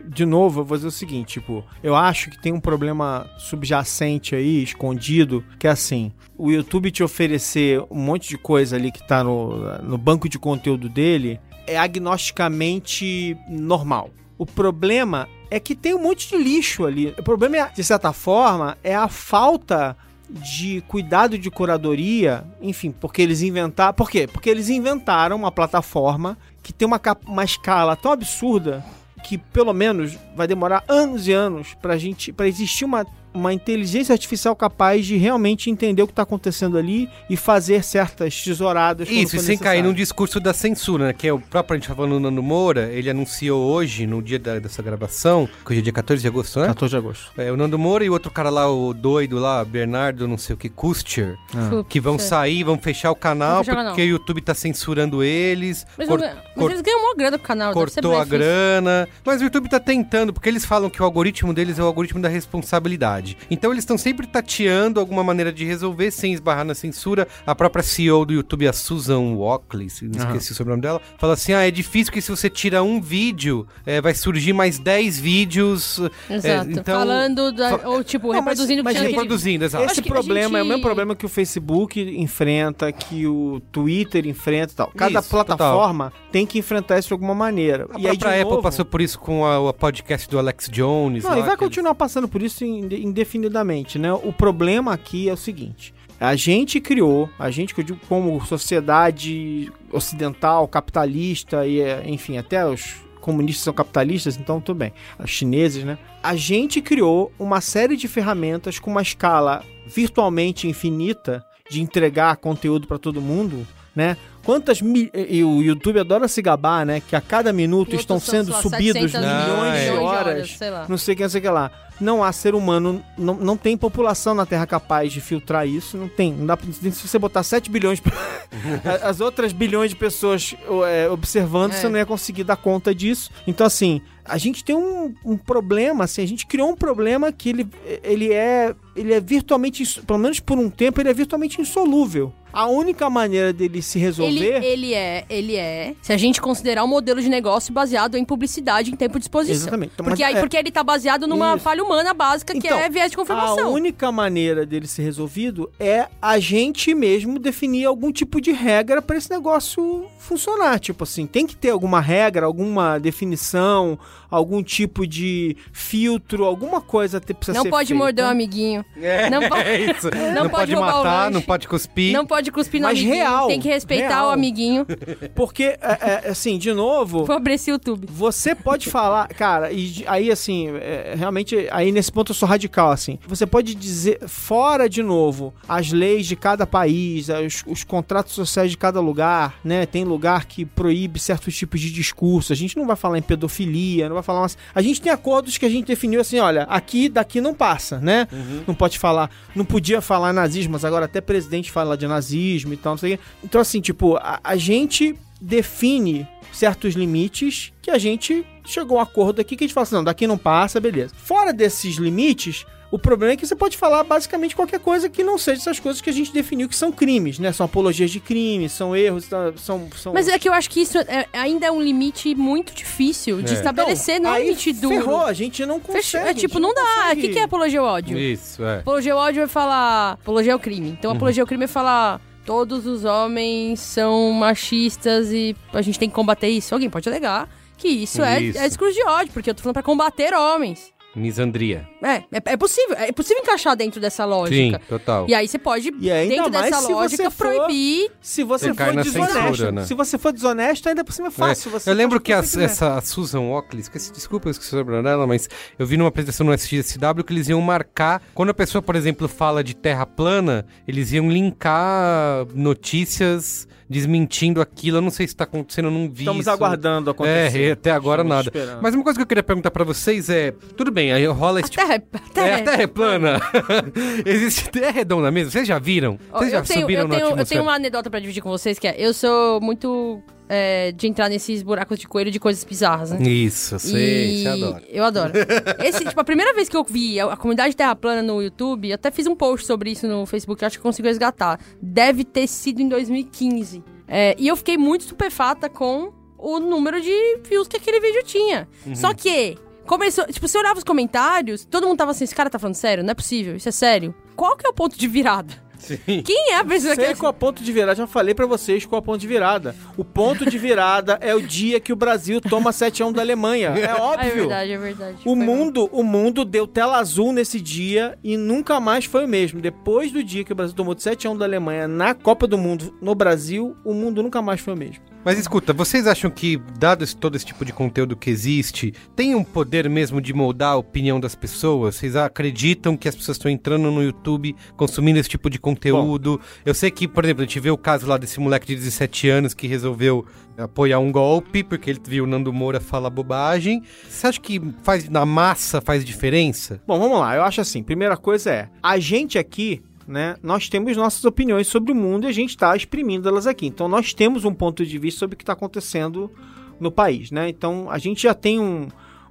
de novo eu vou dizer o seguinte, tipo, eu acho que tem um problema subjacente aí, escondido, que é assim, o YouTube te oferecer um monte de coisa ali que tá no, no banco de conteúdo dele é agnosticamente normal. O problema é que tem um monte de lixo ali. O problema, é, de certa forma, é a falta de cuidado de curadoria, enfim, porque eles inventaram. Por quê? Porque eles inventaram uma plataforma que tem uma, uma escala tão absurda que pelo menos vai demorar anos e anos pra gente para existir uma, uma inteligência artificial capaz de realmente entender o que tá acontecendo ali e fazer certas tesouradas Isso, e sem cair num discurso da censura, né? Que é o próprio, a gente tá falando do Nando Moura, ele anunciou hoje, no dia da- dessa gravação, que hoje é dia 14 de agosto, né? 14 de agosto. É, o Nando Moura e o outro cara lá, o doido lá, Bernardo, não sei o que, Kuster, Fu- que vão sair, vão fechar o canal fechar o porque canal. o YouTube tá censurando eles. Mas, mas cor- eles ganham uma grana pro canal, cortou a grana. Mas o YouTube tá tentando, porque eles falam que o algoritmo deles é o algoritmo da responsabilidade. Então eles estão sempre tateando alguma maneira de resolver sem esbarrar na censura. A própria CEO do YouTube, a Susan Walkley, se- não esqueci o sobrenome dela, fala assim: ah, é difícil que se você tira um vídeo, é, vai surgir mais 10 vídeos. é, Exato. então, Falando, da- ou tipo, Não, mas- reproduzindo o mas, gente, naquele- reproduzindo, exato. Esse problema é o gente- mesmo problema que o Facebook enfrenta, que o Twitter enfrenta e tal. Cada Isso, plataforma tem que enfrentar isso de alguma maneira. A e aí, de Apple novo- passou por isso com a, a podcast do Alex Jones. Não, lá, e vai continuar passando por isso inde- indefinidamente, né? O problema aqui é o seguinte. A gente criou, a gente que eu digo como sociedade ocidental, capitalista e, eh, enfim, até os comunistas são capitalistas, então tudo bem. Os chineses, né? A gente criou uma série de ferramentas com uma escala virtualmente infinita de entregar conteúdo para todo mundo, né? Quantas mil... e o YouTube adora se gabar, né? Que a cada minuto Outros estão são, sendo subidos 700 milhões Ah, de é. horas sei lá. não sei o que, não sei o que lá. Não há ser humano, não, não tem população na Terra capaz de filtrar isso, não tem. Não dá pra, se você botar 7 bilhões, as outras bilhões de pessoas é, observando, É. você não ia conseguir dar conta disso. Então, assim, a gente tem um, um problema, assim, a gente criou um problema que ele, ele é ele é virtualmente, pelo menos por um tempo, ele é virtualmente insolúvel. A única maneira dele se Ele, resolver... ele é, ele é. Se a gente considerar um modelo de negócio baseado em publicidade em tempo de exposição. Exatamente. Então, Porque, mas aí, é- porque ele tá baseado numa Isso. falha humana básica, que Então, é viés de A confirmação. única maneira dele ser resolvido é a gente mesmo definir algum tipo de regra para esse negócio funcionar. Tipo assim, tem que ter alguma regra, alguma definição, algum tipo de filtro, alguma coisa ter, precisa Não ser pode feita. morder um amiguinho. É, Não pode- é isso. não Não, pode pode matar, não pode cuspir. Não pode cuspir no Mas amiguinho. real, tem que respeitar real. o amiguinho. Porque, é, é, assim, de novo, Vou abrir esse YouTube. Você pode falar, cara, e aí assim, é, realmente, aí nesse ponto eu sou radical, assim. Você pode dizer, fora de novo, as leis de cada país, os, os contratos sociais de cada lugar, né? Tem lugar que proíbe certos tipos de discurso. A gente não vai falar em pedofilia, não vai falar. A gente tem acordos que a gente definiu assim, olha, aqui, daqui não passa, né? Não pode falar, não podia falar nazismo, mas agora até presidente fala de nazismo e tal, não sei o quê. Então, assim, tipo, a, a gente define certos limites que a gente chegou a um acordo aqui que a gente fala assim, não, daqui não passa, beleza. Fora desses limites, o problema é que você pode falar basicamente qualquer coisa que não seja essas coisas que a gente definiu que são crimes, né? São apologias de crime, são erros, tá- são... são... Mas é que eu acho que isso é- ainda é um limite muito difícil de É. estabelecer, não é um limite duro. ferrou, a gente não consegue. Fechou. É tipo, não dá. O que, que é apologia ao ódio? Isso, é. Apologia ao ódio vai falar. Apologia ao crime. Uhum. Então, apologia ao crime é falar. Todos os homens são machistas e a gente tem que combater isso. Alguém pode alegar que isso, É, Isso. é discurso de ódio, porque eu tô falando pra combater homens. Misandria. É, é, é possível. É possível encaixar dentro dessa Sim, lógica. total. E aí você pode, E ainda dentro mais dessa se lógica, você for- proibir. Se você for desonesto, censura, né? se você for desonesto, ainda por cima é fácil. É, Você eu lembro o que a- essa a Susan Walkley, esqueci, desculpa, eu esqueci o sobrenome dela, mas eu vi numa apresentação no SXSW que eles iam marcar, quando a pessoa, por exemplo, fala de terra plana, eles iam linkar notícias desmentindo aquilo. Eu não sei se tá acontecendo, eu não vi Estamos isso. aguardando acontecer. É, e até agora Estamos nada. esperando. Mas uma coisa que eu queria perguntar pra vocês é, tudo bem, aí rola A esse tipo terra, é- a terra é, a Terra é plana. Existe Terra redonda mesmo? Vocês já viram? Vocês já eu, tenho, subiram eu, na tenho, eu tenho uma anedota pra dividir com vocês, que é... Eu sou muito é, de entrar nesses buracos de coelho de coisas bizarras, né? Isso, eu sei, E você adora. Eu adoro. Esse, tipo, a primeira vez que eu vi a, a comunidade Terra Plana no YouTube, eu até fiz um post sobre isso no Facebook, acho que consigo resgatar. Deve ter sido em 2015. É, e eu fiquei muito estupefata com o número de views que aquele vídeo tinha. Uhum. Só que, começou. Tipo, você olhava os comentários, todo mundo tava assim: esse cara tá falando sério? Não é possível, isso é sério. Qual que é o ponto de virada? Sim. Quem é a pessoa Sei que... qual é o ponto de virada, já falei pra vocês qual é o ponto de virada. O ponto de virada é o dia que o Brasil toma 7 a 1 da Alemanha. É Ah, é óbvio. verdade, é verdade. O Foi mundo, o mundo deu tela azul nesse dia e nunca mais foi o mesmo. Depois do dia que o Brasil tomou de 7 a 1 da Alemanha na Copa do Mundo no Brasil, o mundo nunca mais foi o mesmo. Mas escuta, vocês acham que, dado esse- todo esse tipo de conteúdo que existe, tem um poder mesmo de moldar a opinião das pessoas? Vocês acreditam que as pessoas estão entrando no YouTube, consumindo esse tipo de conteúdo? Eu sei que, por exemplo, a gente vê o caso lá desse moleque de 17 anos que resolveu apoiar um golpe porque ele viu o Nando Moura falar bobagem. Você acha que faz na massa faz diferença? Bom, vamos lá. Eu acho assim, primeira coisa é, a gente aqui, né, nós temos nossas opiniões sobre o mundo e a gente está exprimindo elas aqui. Então nós temos um ponto de vista sobre o que está acontecendo no país, né? Então a gente já tem um,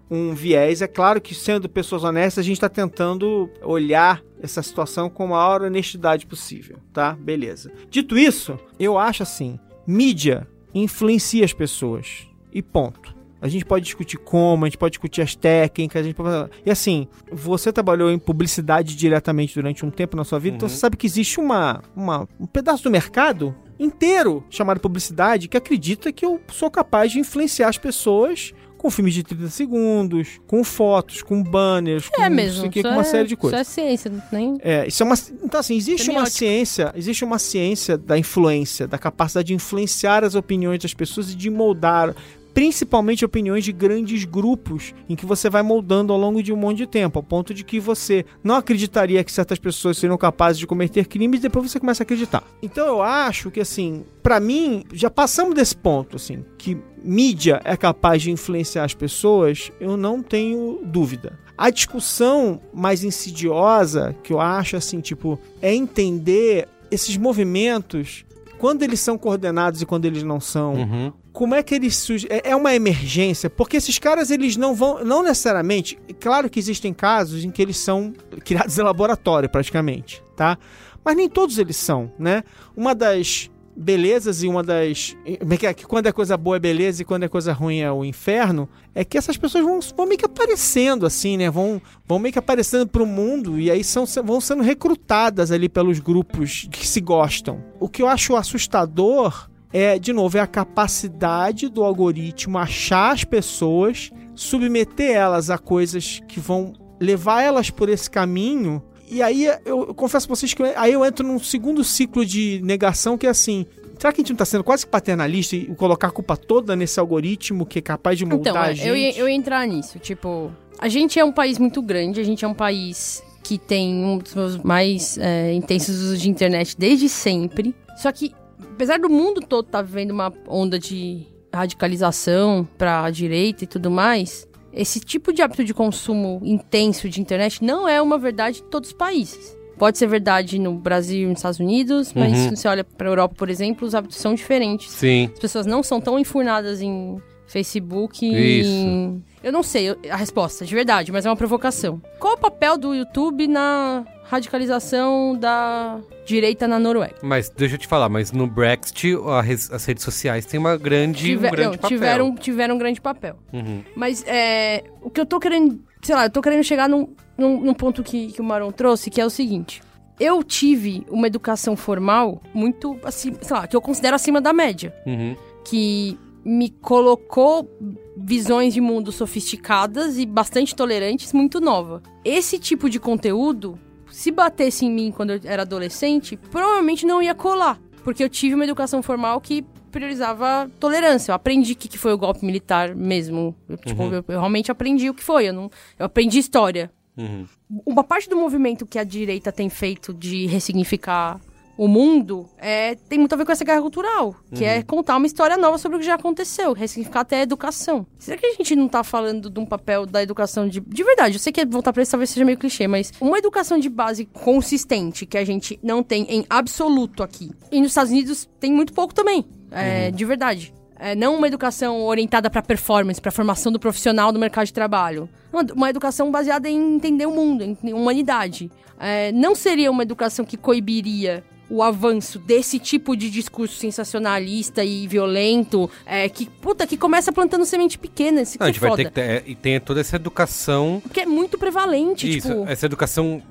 um viés. É claro que sendo pessoas honestas, a gente está tentando olhar essa situação com a maior honestidade possível, tá? Beleza. Dito isso, eu acho assim, mídia influencia as pessoas e ponto. A gente pode discutir como, a gente pode discutir as técnicas, a gente pode... E assim, você trabalhou em publicidade diretamente durante um tempo na sua vida, então você sabe que existe uma, uma, um pedaço do mercado inteiro chamado publicidade que acredita que eu sou capaz de influenciar as pessoas com filmes de 30 segundos, com fotos, com banners, com, É mesmo. isso com uma é- série de coisas. Isso é ciência, nem... É, isso é uma. Então, assim, existe uma Semiótica. ciência, existe uma ciência da influência, da capacidade de influenciar as opiniões das pessoas e de moldar. Principalmente opiniões de grandes grupos em que você vai moldando ao longo de um monte de tempo, ao ponto de que você não acreditaria que certas pessoas seriam capazes de cometer crimes e depois você começa a acreditar. Então eu acho que assim, pra mim, já passamos desse ponto, assim, que mídia é capaz de influenciar as pessoas, eu não tenho dúvida. A discussão mais insidiosa, que eu acho assim, tipo, é entender esses movimentos, quando eles são coordenados e quando eles não são. Uhum. Como é que eles surgem? É é uma emergência, porque esses caras eles não vão, não necessariamente. Claro que existem casos em que eles são criados em laboratório, praticamente, tá? Mas nem todos eles são, né? Uma das belezas e uma das. é é? Que quando é coisa boa é beleza e quando é coisa ruim é o inferno. É que essas pessoas vão, vão meio que aparecendo, assim, né? Vão, vão meio que aparecendo pro mundo e aí são, vão sendo recrutadas ali pelos grupos que se gostam. O que eu acho assustador é, de novo, é a capacidade do algoritmo achar as pessoas, submeter elas a coisas que vão levar elas por esse caminho. E aí eu, eu confesso pra vocês que eu- aí eu entro num segundo ciclo de negação que é assim. Será que a gente não tá sendo quase paternalista e colocar a culpa toda nesse algoritmo que é capaz de moldar Então, a é, gente? eu, ia, eu ia entrar nisso. Tipo, a gente é um país muito grande, a gente é um país que tem um dos meus mais é, intensos usos de internet desde sempre. Só que, apesar do mundo todo estar vivendo uma onda de radicalização pra direita e tudo mais, esse tipo de hábito de consumo intenso de internet não é uma verdade em todos os países. Pode ser verdade no Brasil e nos Estados Unidos, mas Uhum. se você olha pra Europa, por exemplo, os hábitos são diferentes. Sim. As pessoas não são tão enfurnadas em Facebook. Isso. em- Eu não sei a resposta, de verdade, mas é uma provocação. Qual o papel do YouTube na radicalização da direita na Noruega? Mas deixa eu te falar, mas no Brexit res- as redes sociais têm uma grande, Tiver- um grande não, papel. tiveram, tiveram um grande papel. Uhum. Mas é, o que eu tô querendo, sei lá, eu tô querendo chegar num, num, num ponto que, que o Maron trouxe, que é o seguinte. Eu tive uma educação formal muito, assim, sei lá, que eu considero acima da média. Uhum. que me colocou visões de mundo sofisticadas e bastante tolerantes muito nova. Esse tipo de conteúdo, se batesse em mim quando eu era adolescente, provavelmente não ia colar, porque eu tive uma educação formal que priorizava tolerância. Eu aprendi o que que foi o golpe militar mesmo. Eu, tipo, eu, eu realmente aprendi o que foi. Eu, não, eu aprendi história. Uhum. Uma parte do movimento que a direita tem feito de ressignificar o mundo é, tem muito a ver com essa guerra cultural, que é contar uma história nova sobre o que já aconteceu, ressignificar até a educação. Será que a gente não tá falando de um papel da educação de. De verdade, eu sei que voltar pra isso talvez seja meio clichê, mas uma educação de base consistente que a gente não tem em absoluto aqui. E nos Estados Unidos tem muito pouco também. É, De verdade. É, não uma educação orientada para performance, para formação do profissional do mercado de trabalho. Uma, uma educação baseada em entender o mundo, em, em humanidade. É, não seria uma educação que coibiria o avanço desse tipo de discurso sensacionalista e violento, é, que, puta, que começa plantando semente pequena, isso que Não, a é gente vai foda. ter que ter, é, e tem toda essa educação Porque é muito prevalente, Isso, tipo... essa educação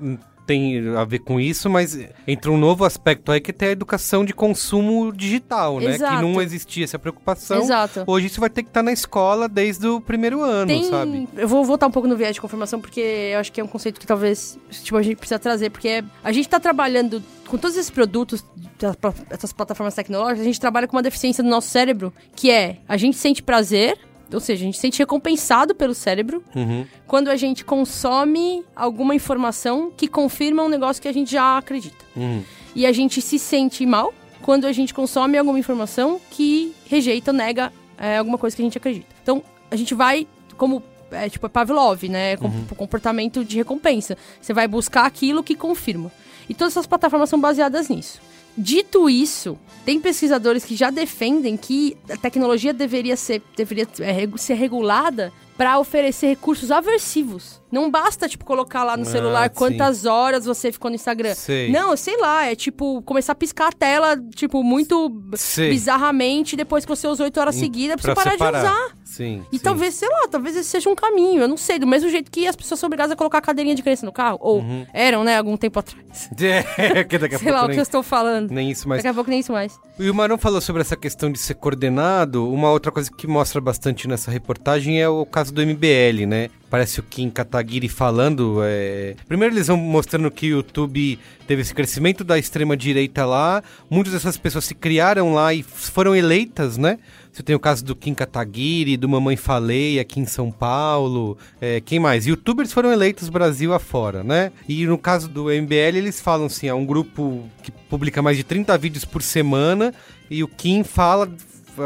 tem a ver com isso, mas entra um novo aspecto aí que é ter a educação de consumo digital, né? Exato. Que não existia essa preocupação. Exato. Hoje isso vai ter que estar na escola desde o primeiro ano, Tem, sabe? eu vou voltar um pouco no viés de confirmação, porque eu acho que é um conceito que talvez tipo, a gente precisa trazer, porque a gente tá trabalhando com todos esses produtos, essas plataformas tecnológicas, a gente trabalha com uma deficiência do nosso cérebro, que é a gente sente prazer, ou seja, a gente se sente recompensado pelo cérebro Uhum. quando a gente consome alguma informação que confirma um negócio que a gente já acredita. Uhum. E a gente se sente mal quando a gente consome alguma informação que rejeita ou nega é, alguma coisa que a gente acredita. Então, a gente vai, como é, tipo é Pavlov, né? Com, Comportamento de recompensa. Você vai buscar aquilo que confirma. E todas essas plataformas são baseadas nisso. Dito isso, tem pesquisadores que já defendem que a tecnologia deveria ser, deveria é, ser regulada para oferecer recursos aversivos. Não basta, tipo, colocar lá no Ah, celular sim. quantas horas você ficou no Instagram. Sei. Não, sei lá, é tipo, começar a piscar a tela, tipo, muito Sei. bizarramente depois que você usou oito horas seguidas pra você parar separar. de usar. Sim. E sim. talvez, sei lá, talvez esse seja um caminho. Eu não sei, do mesmo jeito que as pessoas são obrigadas a colocar a cadeirinha de criança no carro. Ou Uhum. eram, né, algum tempo atrás. É, que daqui a sei pouco lá o nem, que eu estou falando. nem isso mais. Daqui a pouco nem isso mais. E o Marão falou sobre essa questão de ser coordenado. Uma outra coisa que mostra bastante nessa reportagem é o caso do MBL, né? Parece o Kim Kataguiri falando. é, Primeiro eles vão mostrando que o YouTube teve esse crescimento da extrema-direita lá. Muitas dessas pessoas se criaram lá e foram eleitas, né? Você tem o caso do Kim Kataguiri, do Mamãe Falei aqui em São Paulo. é, quem mais? Youtubers foram eleitos Brasil afora, né? E no caso do MBL, eles falam assim: é um grupo que publica mais de 30 vídeos por semana. E o Kim fala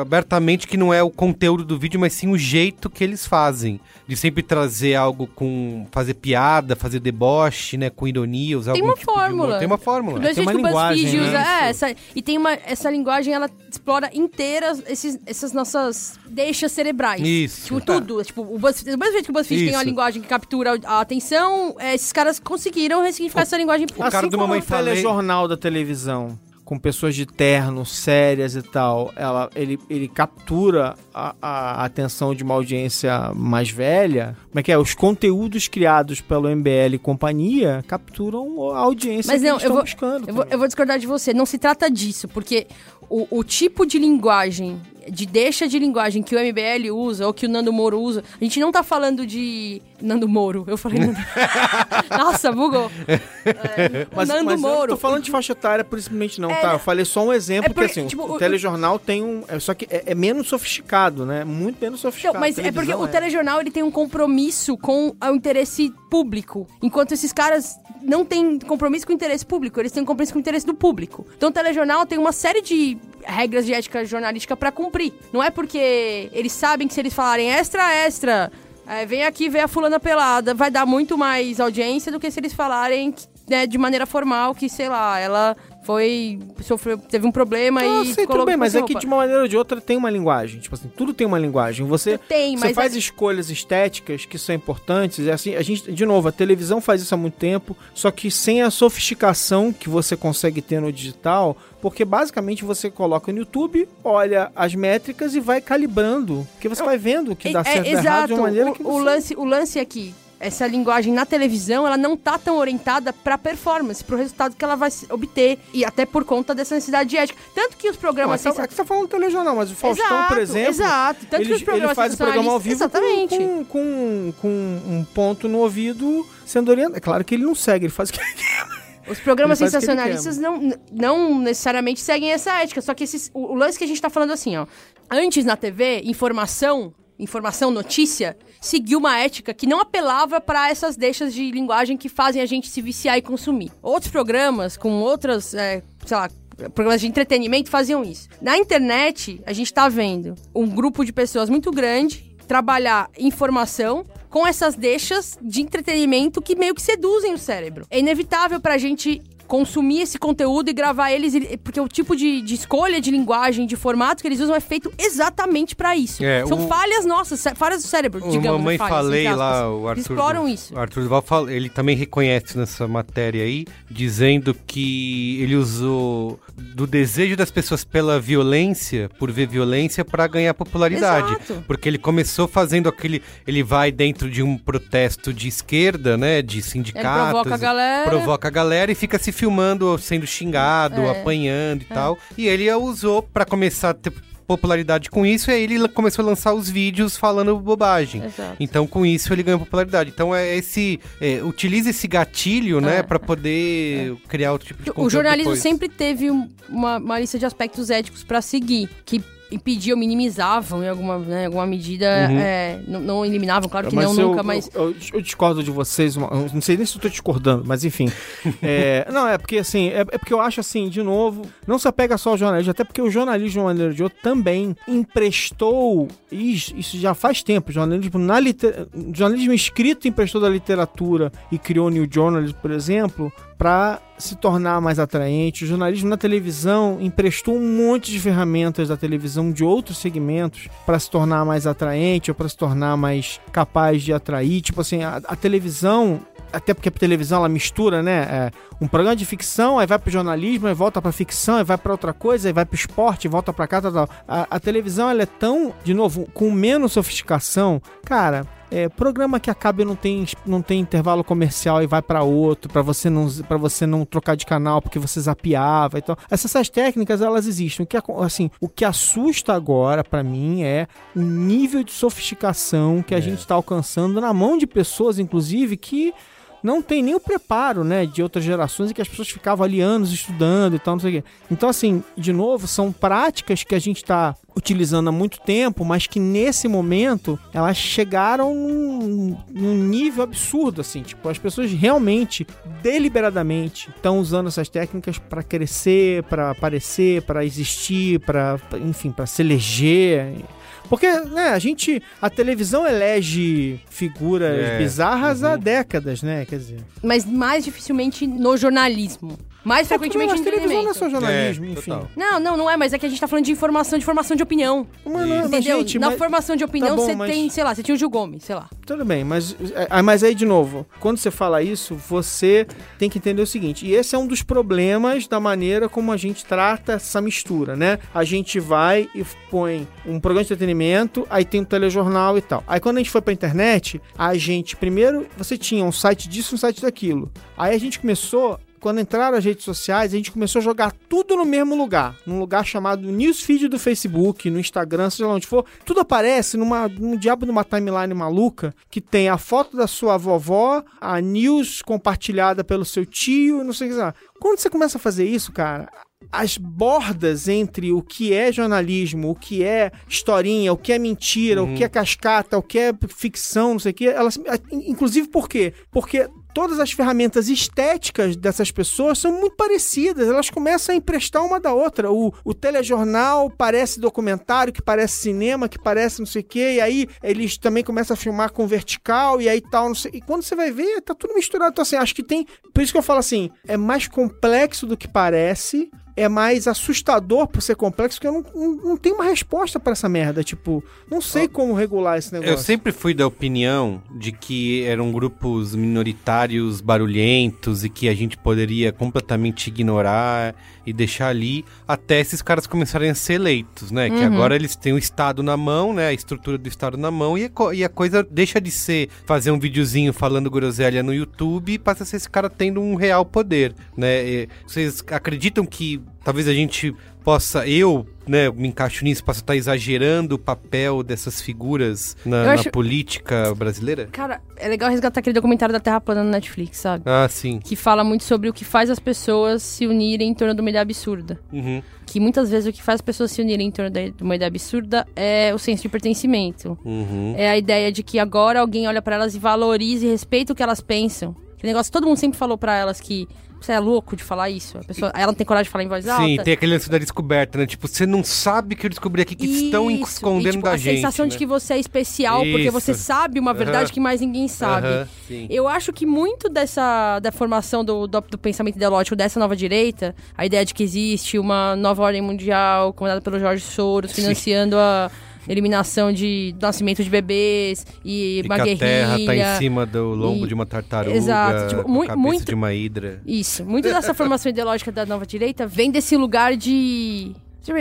abertamente que não é o conteúdo do vídeo, mas sim o jeito que eles fazem. De sempre trazer algo com. fazer piada, fazer deboche, né? Com ironia, usar Tem algum uma tipo fórmula. Tem uma fórmula. Do tem uma que o BuzzFeed linguagem, usa. né? É, essa, e tem uma. Essa linguagem, ela explora inteiras esses, essas nossas deixas cerebrais. Isso. Tipo, tudo. Tipo, o BuzzFeed, do mesmo jeito que o BuzzFeed tem uma Isso. linguagem que captura a atenção, é, esses caras conseguiram ressignificar essa linguagem. O cara do como Mamãe o Falei- telejornal da televisão, com pessoas de terno, sérias e tal, ela, ele, ele captura a, a atenção de uma audiência mais velha. Como é que é? Os conteúdos criados pelo MBL e companhia capturam a audiência Mas que não, eles eu estão vou, buscando. eu, vou, eu vou discordar de você. Não se trata disso, porque o, o tipo de linguagem, de deixa de linguagem que o MBL usa ou que o Nando Moro usa, a gente não tá falando de. Nando Moro, eu falei Nando. Nossa, bugou. É, Mas, Nando mas eu não Moro. tô falando de faixa etária por simplesmente não, É, tá? Eu falei só um exemplo, é porque porque, assim, tipo, o, o- telejornal tem um... É, só que é, é menos sofisticado, né? Muito menos sofisticado. Não, mas é porque o telejornal ele tem um compromisso com o interesse público, enquanto esses caras não têm compromisso com o interesse público, eles têm um compromisso com o interesse do público. Então o telejornal tem uma série de regras de ética jornalística pra cumprir. Não é porque eles sabem que se eles falarem extra, extra, é, vem aqui ver a fulana pelada, vai dar muito mais audiência do que se eles falarem né, de maneira formal que, sei lá, ela foi. sofreu, teve um problema Ah, e sei, tudo bem, mas é essa que roupa. de uma maneira ou de outra tem uma linguagem. Tipo assim, tudo tem uma linguagem. Você, Tem, você faz é- escolhas estéticas que são importantes. É assim, a gente, de novo, a televisão faz isso há muito tempo, só que sem a sofisticação que você consegue ter no digital, porque basicamente você coloca no YouTube, olha as métricas e vai calibrando. Porque você vai vendo o que dá É, certo é, errado exato. de uma maneira o, que o você... lance, o lance aqui, essa linguagem na televisão, ela não tá tão orientada pra performance, pro resultado que ela vai obter. E até por conta dessa necessidade de ética. Tanto que os Não, programas... mas tá, é que você tá falando do telejornal, mas o Faustão, Exato, por exemplo, exato. Tanto ele, que os programas ele faz o programa ao vivo Exatamente. com, com, com um ponto no ouvido sendo orientado. É claro que ele não segue, ele faz o que ele quer. Os programas o sensacionalistas não, não necessariamente seguem essa ética. Só que esses, o, o lance que a gente tá falando assim, ó. Antes na TV, informação, informação, notícia, seguiu uma ética que não apelava para essas deixas de linguagem que fazem a gente se viciar e consumir. Outros programas, com outras, é, sei lá, programas de entretenimento faziam isso. Na internet, a gente tá vendo um grupo de pessoas muito grande trabalhar informação com essas deixas de entretenimento que meio que seduzem o cérebro. É inevitável pra gente consumir esse conteúdo e gravar eles, porque o tipo de, de escolha de linguagem, de formato que eles usam é feito exatamente pra isso. É, São o- falhas nossas, falhas do cérebro, O digamos. Mamãe falhas, Falei lá, o Arthur. Exploram isso. O Arthur Duval, ele também reconhece nessa matéria aí, dizendo que ele usou do desejo das pessoas pela violência, por ver violência, pra ganhar popularidade. Exato. Porque ele começou fazendo aquele. Ele vai dentro de um protesto de esquerda, né? De sindicatos. provoca a galera. Provoca a galera e fica se filmando sendo xingado, É. apanhando e tal. E ele a usou pra começar a ter popularidade com isso, e aí ele começou a lançar os vídeos falando bobagem. Exato. Então, com isso, ele ganhou popularidade. Então, é esse. É, utiliza esse gatilho, né, É. pra poder criar outro tipo de conteúdo. O jornalismo depois. sempre teve um- uma, uma lista de aspectos éticos pra seguir, que impediam, minimizavam em alguma, né, alguma medida, Uhum. é, não, não eliminavam, claro que Mas não, eu, nunca, mas... Eu, eu- eu discordo de vocês, não sei nem se eu tô discordando, mas enfim. É, não, é porque assim, é, é porque eu acho assim, de novo, não se apega só ao jornalismo, até porque o jornalismo, de uma maneira de outra, também emprestou, isso, isso já faz tempo, jornalismo, na liter, jornalismo escrito emprestou da literatura e criou New Journalism, por exemplo, para se tornar mais atraente. O jornalismo na televisão emprestou um monte de ferramentas da televisão de outros segmentos para se tornar mais atraente ou para se tornar mais capaz de atrair. Tipo assim, a, a televisão até porque a televisão ela mistura, né? é, um programa de ficção, aí vai pro jornalismo, aí volta pra ficção, aí vai pra outra coisa, aí vai pro esporte, volta pra cá, tal, tal. A, a televisão ela é tão, de novo, com menos sofisticação, cara. É, programa que acaba e não tem, não tem intervalo comercial e vai pra outro, pra você não para você não trocar de canal porque você zapeava e tal. Essas, essas técnicas elas existem. O que assim, o que assusta agora pra mim é o nível de sofisticação que a gente tá alcançando na mão de pessoas, inclusive, que não tem nem o preparo, né, de outras gerações e que as pessoas ficavam ali anos estudando e tal, não sei o quê. Então, assim, de novo, são práticas que a gente está utilizando há muito tempo, mas que nesse momento elas chegaram num, num nível absurdo, assim, tipo, as pessoas realmente, deliberadamente, estão usando essas técnicas para crescer, para aparecer, para existir, para, enfim, para se eleger. Porque, né, a gente. A televisão elege figuras É, bizarras há uhum. décadas, né? Quer dizer. Mas mais dificilmente no jornalismo. Mais frequentemente Mas televisão não é entretenimento. só jornalismo, É, enfim. total. Não, não, não é, mas é que a gente tá falando de informação, de formação de opinião. Mas, não é- mas, Entendeu? gente, Na mas- formação de opinião, tá bom, você mas- tem, sei lá, você tinha o Gil Gomes, sei lá. Tudo bem, mas, é, mas aí, de novo, quando você fala isso, você tem que entender o seguinte: e esse é um dos problemas da maneira como a gente trata essa mistura, né? A gente vai e põe um programa de entretenimento, aí tem um telejornal e tal. Aí quando a gente foi pra internet, a gente, primeiro, você tinha um site disso e um site daquilo. Aí a gente começou. Quando entraram as redes sociais, a gente começou a jogar tudo no mesmo lugar. Num lugar chamado Newsfeed do Facebook, no Instagram, seja lá onde for. Tudo aparece numa, num diabo de uma timeline maluca que tem a foto da sua vovó, a news compartilhada pelo seu tio não sei o que lá. Quando você começa a fazer isso, cara, as bordas entre o que é jornalismo, o que é historinha, o que é mentira, o que é cascata, o que é ficção, não sei o que, elas. Inclusive por quê? Porque todas as ferramentas estéticas dessas pessoas são muito parecidas, elas começam a emprestar uma da outra. O, o telejornal parece documentário, que parece cinema, que parece não sei o quê, e aí eles também começam a filmar com vertical, e aí tal, não sei. E quando você vai ver, tá tudo misturado. Então, assim, acho que tem. Por isso que eu falo assim, é mais complexo do que parece. É mais assustador por ser complexo, porque eu não, não, não tenho uma resposta pra essa merda. Tipo, não sei como regular esse negócio. Eu sempre fui da opinião de que eram grupos minoritários barulhentos e que a gente poderia completamente ignorar e deixar ali até esses caras começarem a ser eleitos, né? Que agora eles têm o Estado na mão, né? A estrutura do Estado na mão e a, e a coisa deixa de ser fazer um videozinho falando groselha no YouTube e passa a ser esse cara tendo um real poder, né? E vocês acreditam que talvez a gente possa, eu, né, me encaixo nisso, possa estar exagerando o papel dessas figuras na, Eu na acho- política brasileira? Cara, é legal resgatar aquele documentário da Terra Plana no Netflix, sabe? Ah, sim. Que fala muito sobre o que faz as pessoas se unirem em torno de uma ideia absurda. Uhum. Que muitas vezes o que faz as pessoas se unirem em torno de uma ideia absurda é o senso de pertencimento. Uhum. É a ideia de que agora alguém olha pra elas e valoriza e respeita o que elas pensam. Que negócio todo mundo sempre falou pra elas que você é louco de falar isso. A pessoa, ela não tem coragem de falar em voz alta. Sim, tem aquele lance da descoberta, né? Tipo, você não sabe que eu descobri aqui que estão Isso. escondendo e, tipo, da a gente. sensação né? de que você é especial porque Isso. você sabe uma verdade que mais ninguém sabe. Sim. Eu acho que muito dessa da formação do, do, do pensamento ideológico dessa nova direita, a ideia de que existe uma nova ordem mundial comandada pelo Jorge Soros, Sim. financiando a eliminação de nascimento de bebês e, E uma que a terra guerrilha. tá em cima do lombo e- de uma tartaruga, Exato, tipo, mui- cabeça muito- de uma hidra. Isso. Muito dessa formação ideológica da nova direita vem desse lugar de.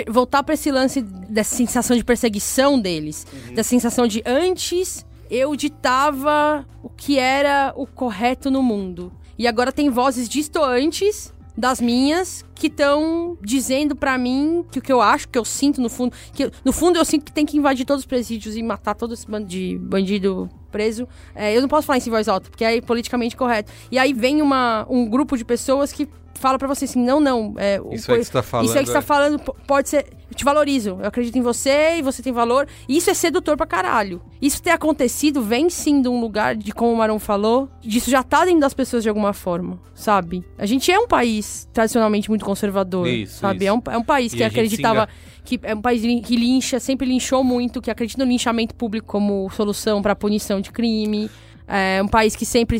voltar pra esse lance dessa sensação de perseguição deles. Da sensação de antes eu ditava o que era o correto no mundo. E agora tem vozes distoantes das minhas que estão dizendo pra mim que o que eu acho, que eu sinto no fundo, que no fundo eu sinto que tem que invadir todos os presídios e matar todo esse bando de bandido preso. É, eu não posso falar isso em voz alta, porque é politicamente correto. E aí vem uma, um grupo de pessoas que fala pra você assim, não, não, é, Isso aí que você tá falando, Isso aí que você tá é. falando po- pode ser, eu te valorizo, eu acredito em você e você tem valor. Isso é sedutor pra caralho. Isso ter acontecido vem sim de um lugar de como o Marão falou, disso já tá dentro das pessoas de alguma forma, sabe? A gente é um país tradicionalmente muito conservador, Isso, sabe? isso. É um, é um país E que acreditava que é um país que lincha, sempre linchou muito, que acredita no linchamento público como solução pra punição de crime. É um país que sempre,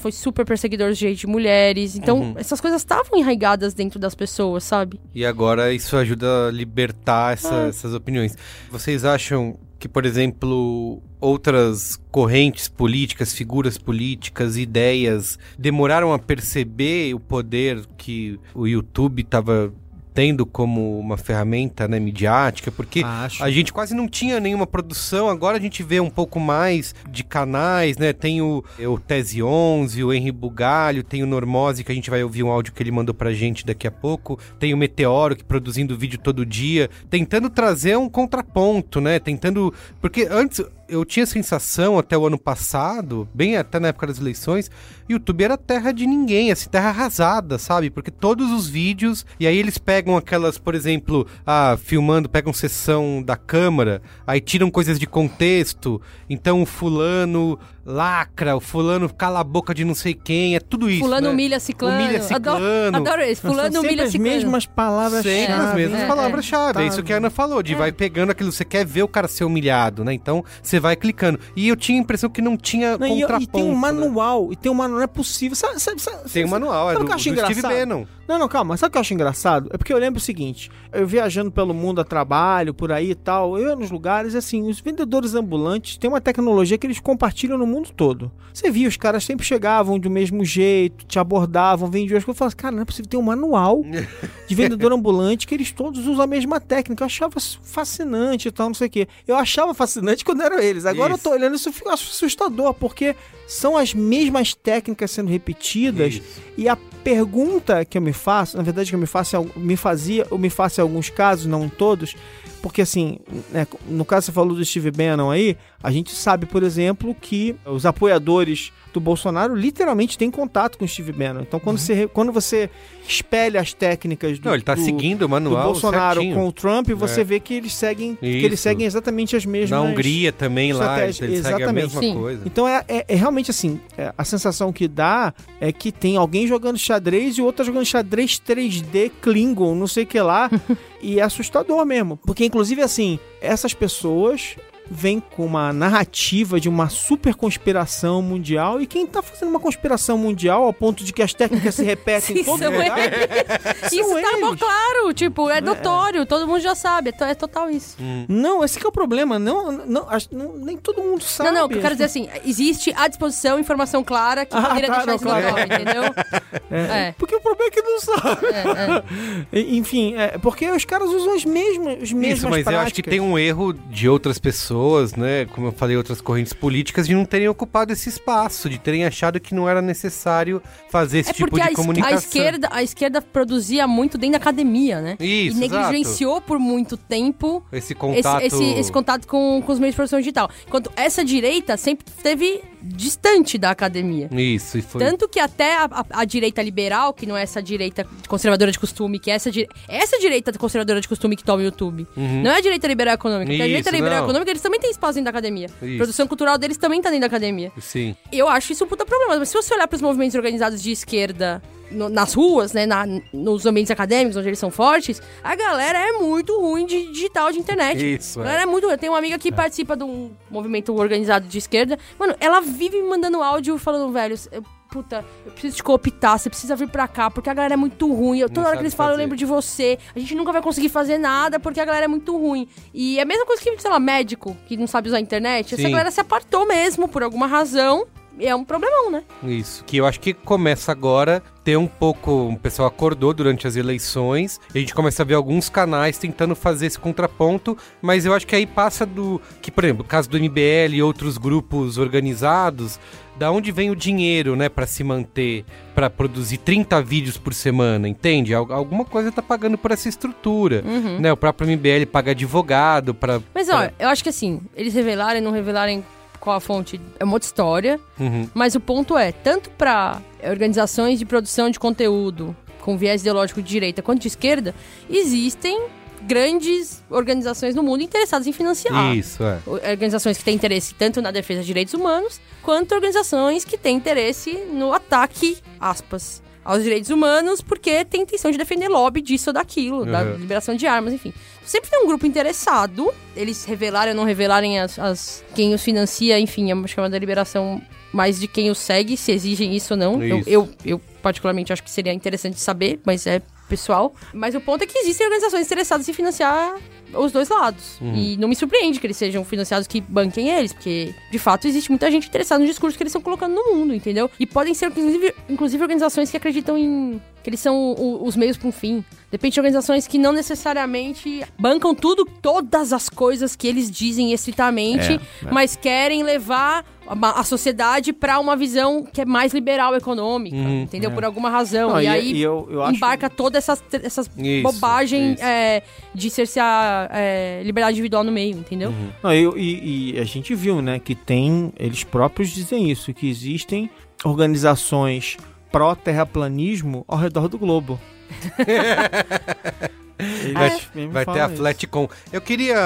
foi super perseguidor de direitos de mulheres. Então, Uhum. essas coisas estavam enraigadas dentro das pessoas, sabe? E agora isso ajuda a libertar essa- Ah. essas opiniões. Vocês acham que, por exemplo, outras correntes políticas, figuras políticas, ideias demoraram a perceber o poder que o YouTube estava tendo como uma ferramenta né, midiática? Porque Acho. a gente quase não tinha nenhuma produção, agora a gente vê um pouco mais de canais, né? Tem o, o Tese 11, o Henry Bugalho, tem o Normose, que a gente vai ouvir um áudio que ele mandou pra gente daqui a pouco, tem o Meteoro, que produzindo vídeo todo dia, tentando trazer um contraponto, né? Tentando... Porque antes eu tinha a sensação, até o ano passado, bem até na época das eleições, YouTube era terra de ninguém, assim, terra arrasada, sabe? Porque todos os vídeos, e aí eles pegam aquelas, por exemplo, ah, filmando, pegam sessão da câmara, aí tiram coisas de contexto, então o fulano lacra, o fulano cala a boca de não sei quem, é tudo isso, Fulano né? humilha ciclano. Humilha Adoro, ciclano. adoro esse. Fulano São sempre humilha as ciclano. mesmas palavras Sempre as mesmas é, palavras-chave. É, Tá. isso que a Ana falou, de vai pegando aquilo, você quer ver o cara ser humilhado, né? Então você vai clicando. E eu tinha a impressão que não tinha Não, e, contraponto. e tem um né? manual, e tem um manual, não é possível. Sabe, sabe, sabe, Tem um manual, é sabe do, o que eu acho do Steve engraçado? Bannon. Não, não, calma. Sabe o que eu acho engraçado? É porque eu lembro o seguinte: eu viajando pelo mundo a trabalho, por aí e tal, eu ia nos lugares, assim, os vendedores ambulantes têm uma tecnologia que eles compartilham no mundo todo. Você via, os caras sempre chegavam do mesmo jeito, te abordavam, vendiam as coisas. Eu falava assim, cara, não é possível ter um manual de vendedor ambulante que eles todos usam a mesma técnica. Eu achava fascinante e tal, não sei o quê. Eu achava fascinante quando eram eles. Agora Isso. eu tô olhando isso e fico assustador, porque são as mesmas técnicas sendo repetidas Isso. e a pergunta que eu me faço, na verdade que eu me faço, me fazia, eu me faço em alguns casos, não todos, porque assim, né, no caso você falou do Steve Bannon aí, a gente sabe, por exemplo, que os apoiadores do Bolsonaro literalmente têm contato com o Steve Bannon. Então quando, você, re- quando você espelha as técnicas do, Não, ele tá do- seguindo o do manual Bolsonaro certinho. com o Trump, você É. vê que eles seguem, que eles seguem exatamente as mesmas Na Hungria também lá, ele estratégias. segue a Exatamente. mesma Sim. coisa. então é, é- é realmente assim, é, a sensação que dá é que tem alguém jogando xadrez e o outro tá jogando xadrez 3D Klingon, não sei o que lá, e é assustador mesmo. Porque, inclusive, assim, essas pessoas vêm com uma narrativa de uma super conspiração mundial e quem tá fazendo uma conspiração mundial ao ponto de que as técnicas se repetem em Sim, todo lugar Isso são tá bom, eles. claro. Tipo, é notório. Todo mundo já sabe. É, é total isso. Não, esse que é o problema. Não, não, acho- não- nem todo mundo sabe. Não, não, o que eu quero dizer assim, existe à disposição informação clara que Ah, poderia tá, deixar não, isso claro. notório, entendeu? É, É. Porque o problema é que não sabe. É, é. Enfim, é, porque os caras usam as mesmas, as mesmas Isso, mas práticas. eu acho que tem um erro de outras pessoas, né? Como eu falei, outras correntes políticas, de não terem ocupado esse espaço, de terem achado que não era necessário fazer esse É tipo de comunicação. a esquerda, a esquerda produzia muito dentro da academia, né? Isso, e negligenciou por muito tempo Esse esse, contato. esse, esse contato com, com os meios de produção digital. Enquanto essa direita sempre teve distante da academia. Isso, e foi. Tanto que até a, a- a direita liberal, que não é essa direita conservadora de costume, que é essa, di- essa direita conservadora de costume que toma o YouTube. Não é a direita liberal econômica. porque a direita Isso, liberal não. econômica, eles também têm espaço dentro da academia. Isso. A produção cultural deles também tá dentro da academia. Sim. Eu acho isso um puta problema. Mas se você olhar para os movimentos organizados de esquerda no- nas ruas, né, na- nos ambientes acadêmicos, onde eles são fortes, a galera é muito ruim de digital, de internet. Isso, A é. galera é muito ruim. Eu tenho uma amiga que participa de um movimento organizado de esquerda. Mano, ela vive me mandando áudio falando, velho, eu- puta, eu preciso te cooptar, você precisa vir pra cá, porque a galera é muito ruim. Eu, toda hora que eles falam, eu fazer. lembro de você. A gente nunca vai conseguir fazer nada porque a galera é muito ruim. E é a mesma coisa que, sei lá, médico, que não sabe usar a internet. Essa Sim. galera se apartou mesmo, por alguma razão. É um problemão, né? Isso, que eu acho que começa agora ter um pouco. O pessoal acordou durante as eleições, e a gente começa a ver alguns canais tentando fazer esse contraponto, mas eu acho que aí passa do. Que, por exemplo, o caso do MBL e outros grupos organizados, da onde vem o dinheiro, né, pra se manter, pra produzir 30 vídeos por semana, entende? Al- Alguma coisa tá pagando por essa estrutura, Uhum. né? O próprio MBL paga advogado pra. Mas, ó, eu acho que assim, eles revelarem, não revelarem qual a fonte, é uma outra história. Uhum. Mas o ponto é, tanto para organizações de produção de conteúdo com viés ideológico de direita quanto de esquerda, existem grandes organizações no mundo interessadas em financiar. Isso, é. Organizações que têm interesse tanto na defesa de direitos humanos, quanto organizações que têm interesse no ataque, aspas, aos direitos humanos, porque tem intenção de defender lobby disso ou daquilo, da Uhum. liberação de armas, enfim. Sempre tem um grupo interessado, eles revelarem ou não revelarem as, as- quem os financia, enfim, é uma chamada liberação mais de quem os segue, se exigem isso ou não. Eu, Isso. eu, eu, particularmente, acho que seria interessante saber, mas é pessoal. Mas o ponto é que existem organizações interessadas em financiar os dois lados. E não me surpreende que eles sejam financiados que banquem eles, porque de fato existe muita gente interessada no discurso que eles estão colocando no mundo, entendeu? E podem ser, inclusive, inclusive organizações que acreditam em. que eles são os meios para um fim. Depende de organizações que não necessariamente bancam tudo, todas as coisas que eles dizem estritamente, É, é. mas querem levar a, a sociedade para uma visão que é mais liberal econômica, Uhum, entendeu? Por alguma razão. Não, e, e- aí e eu- eu acho- embarca todas essas, essas Isso, bobagens isso. é, de cercear é, liberdade individual no meio, entendeu? Uhum. Não, eu- e, e a gente viu, né, que tem, eles próprios dizem isso, que existem organizações pró-terraplanismo ao redor do globo. Eles Vai, mesmo vai ter a isso. Flatcom. Eu queria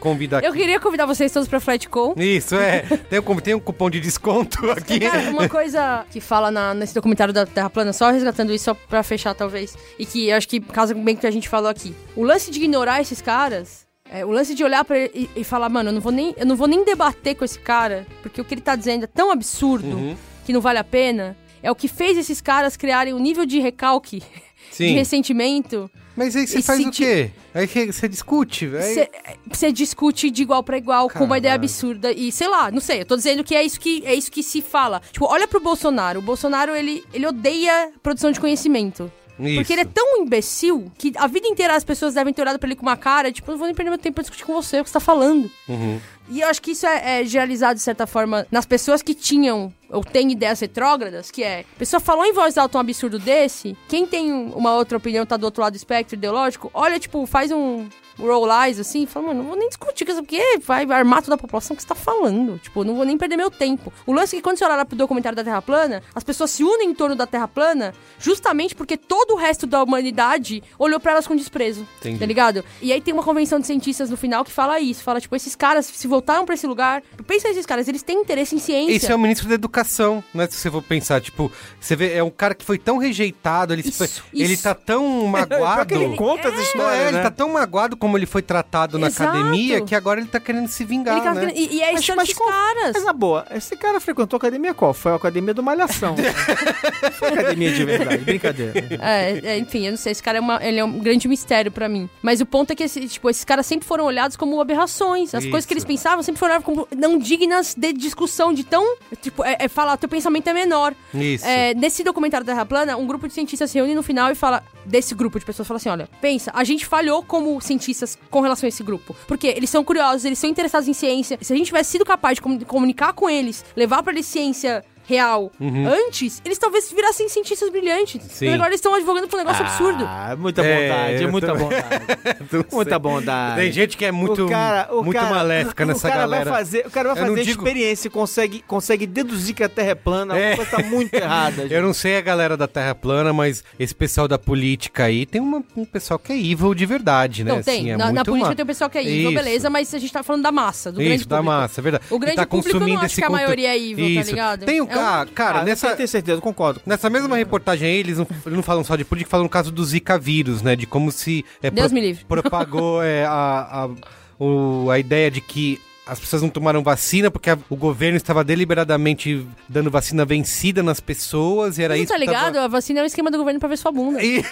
convidar Eu queria convidar vocês todos pra Flatcom. Isso, é. Tem um, tem um cupom de desconto aqui. Cara, uma coisa que fala na- nesse documentário da Terra Plana, só resgatando isso só pra fechar, talvez, e que eu acho que casa bem com o que a gente falou aqui. O lance de ignorar esses caras, é, o lance de olhar pra ele e, e falar, mano, eu não, vou nem, eu não vou nem debater com esse cara, porque o que ele tá dizendo é tão absurdo Uhum. que não vale a pena, é o que fez esses caras criarem um nível de recalque, de Sim. ressentimento. Mas aí você faz o quê? Aí você discute. Aí... Você discute de igual pra igual com uma ideia absurda e sei lá, não sei, eu tô dizendo que é isso que é isso que se fala. Tipo, olha pro Bolsonaro. O Bolsonaro ele, ele odeia produção de conhecimento. Isso. Porque ele é tão imbecil que a vida inteira as pessoas devem ter olhado pra ele com uma cara, tipo, eu não vou nem perder meu tempo pra discutir com você o que você tá falando. Uhum. E eu acho que isso é, é generalizado, de certa forma, nas pessoas que tinham ou têm ideias retrógradas, que é, a pessoa falou em voz alta um absurdo desse, quem tem uma outra opinião, tá do outro lado do espectro ideológico, olha, tipo, faz um roll eyes, assim, fala, mano, não vou nem discutir com isso, porque vai armar toda a população que você tá falando. Tipo, não vou nem perder meu tempo. O lance é que quando você olhar pro documentário da Terra Plana, as pessoas se unem em torno da Terra Plana justamente porque todo o resto da humanidade olhou pra elas com desprezo. Entendi. Tá ligado? E aí tem uma convenção de cientistas no final que fala isso. Fala, tipo, esses caras, se voltaram pra esse lugar... Pensa nesses caras, eles têm interesse em ciência. Esse é o ministro da educação, né? Se você for pensar, tipo, você vê, é um cara que foi tão rejeitado, ele, Isso, ele isso. tá tão magoado. Pior que ele conta essa Não, história, é, ele né? tá tão magoado como ele foi tratado na Exato. academia que agora ele tá querendo se vingar, Ele tá né? querendo- e, e é Mas- isso mas qual- caras. Mas na boa, esse cara frequentou a academia qual? Foi a academia do Malhação. Foi a academia de verdade, brincadeira. É, é, enfim, eu não sei, esse cara é, uma- ele é um grande mistério pra mim. Mas o ponto é que esse- tipo, esses caras sempre foram olhados como aberrações. As coisas que eles Isso. Pensavam sempre foram não dignas de discussão, de tão. Tipo, é, é falar, teu pensamento é menor. Isso. É, nesse documentário da Terra Plana, um grupo de cientistas se reúne no final e fala, desse grupo de pessoas, fala assim: olha, pensa, a gente falhou como cientistas com relação a esse grupo. Porque eles são curiosos, eles são interessados em ciência. Se a gente tivesse sido capaz de comu- comunicar com eles, levar pra eles ciência real Uhum. antes, eles talvez virassem cientistas brilhantes. Sim. Mas agora eles estão advogando por um negócio absurdo. Ah, muita É, bondade, eu muita também. bondade. muita bondade. Tem gente que é muito, O cara- o muito cara- maléfica nessa o cara galera. Vai fazer, o cara vai Eu não fazer digo- experiência e consegue, consegue deduzir que a Terra é plana. É. A coisa tá muito errada. gente. Eu não sei a galera da Terra plana, mas esse pessoal da política aí tem uma- um pessoal que é evil de verdade, né? Não, tem. Assim, é na, na política ma- tem o pessoal que é evil, Isso. beleza, mas a gente tá falando da massa, do grande Isso, da público. massa, é verdade. O grande tá público eu não consumindo acho esse que a maioria é evil, tá Isso. ligado? Tem o É um- cara, cara, Ah, nessa, Eu tenho certeza, concordo. Nessa mesma reportagem aí, eles não, eles não falam só de política, falam no caso do Zika vírus, né? De como se é, Deus me livre. propagou é, a, a, o- a ideia de que as pessoas não tomaram vacina porque a- o governo estava deliberadamente dando vacina vencida nas pessoas e era Você não isso tá que tava- ligado? A vacina é um esquema do governo pra ver sua bunda. E...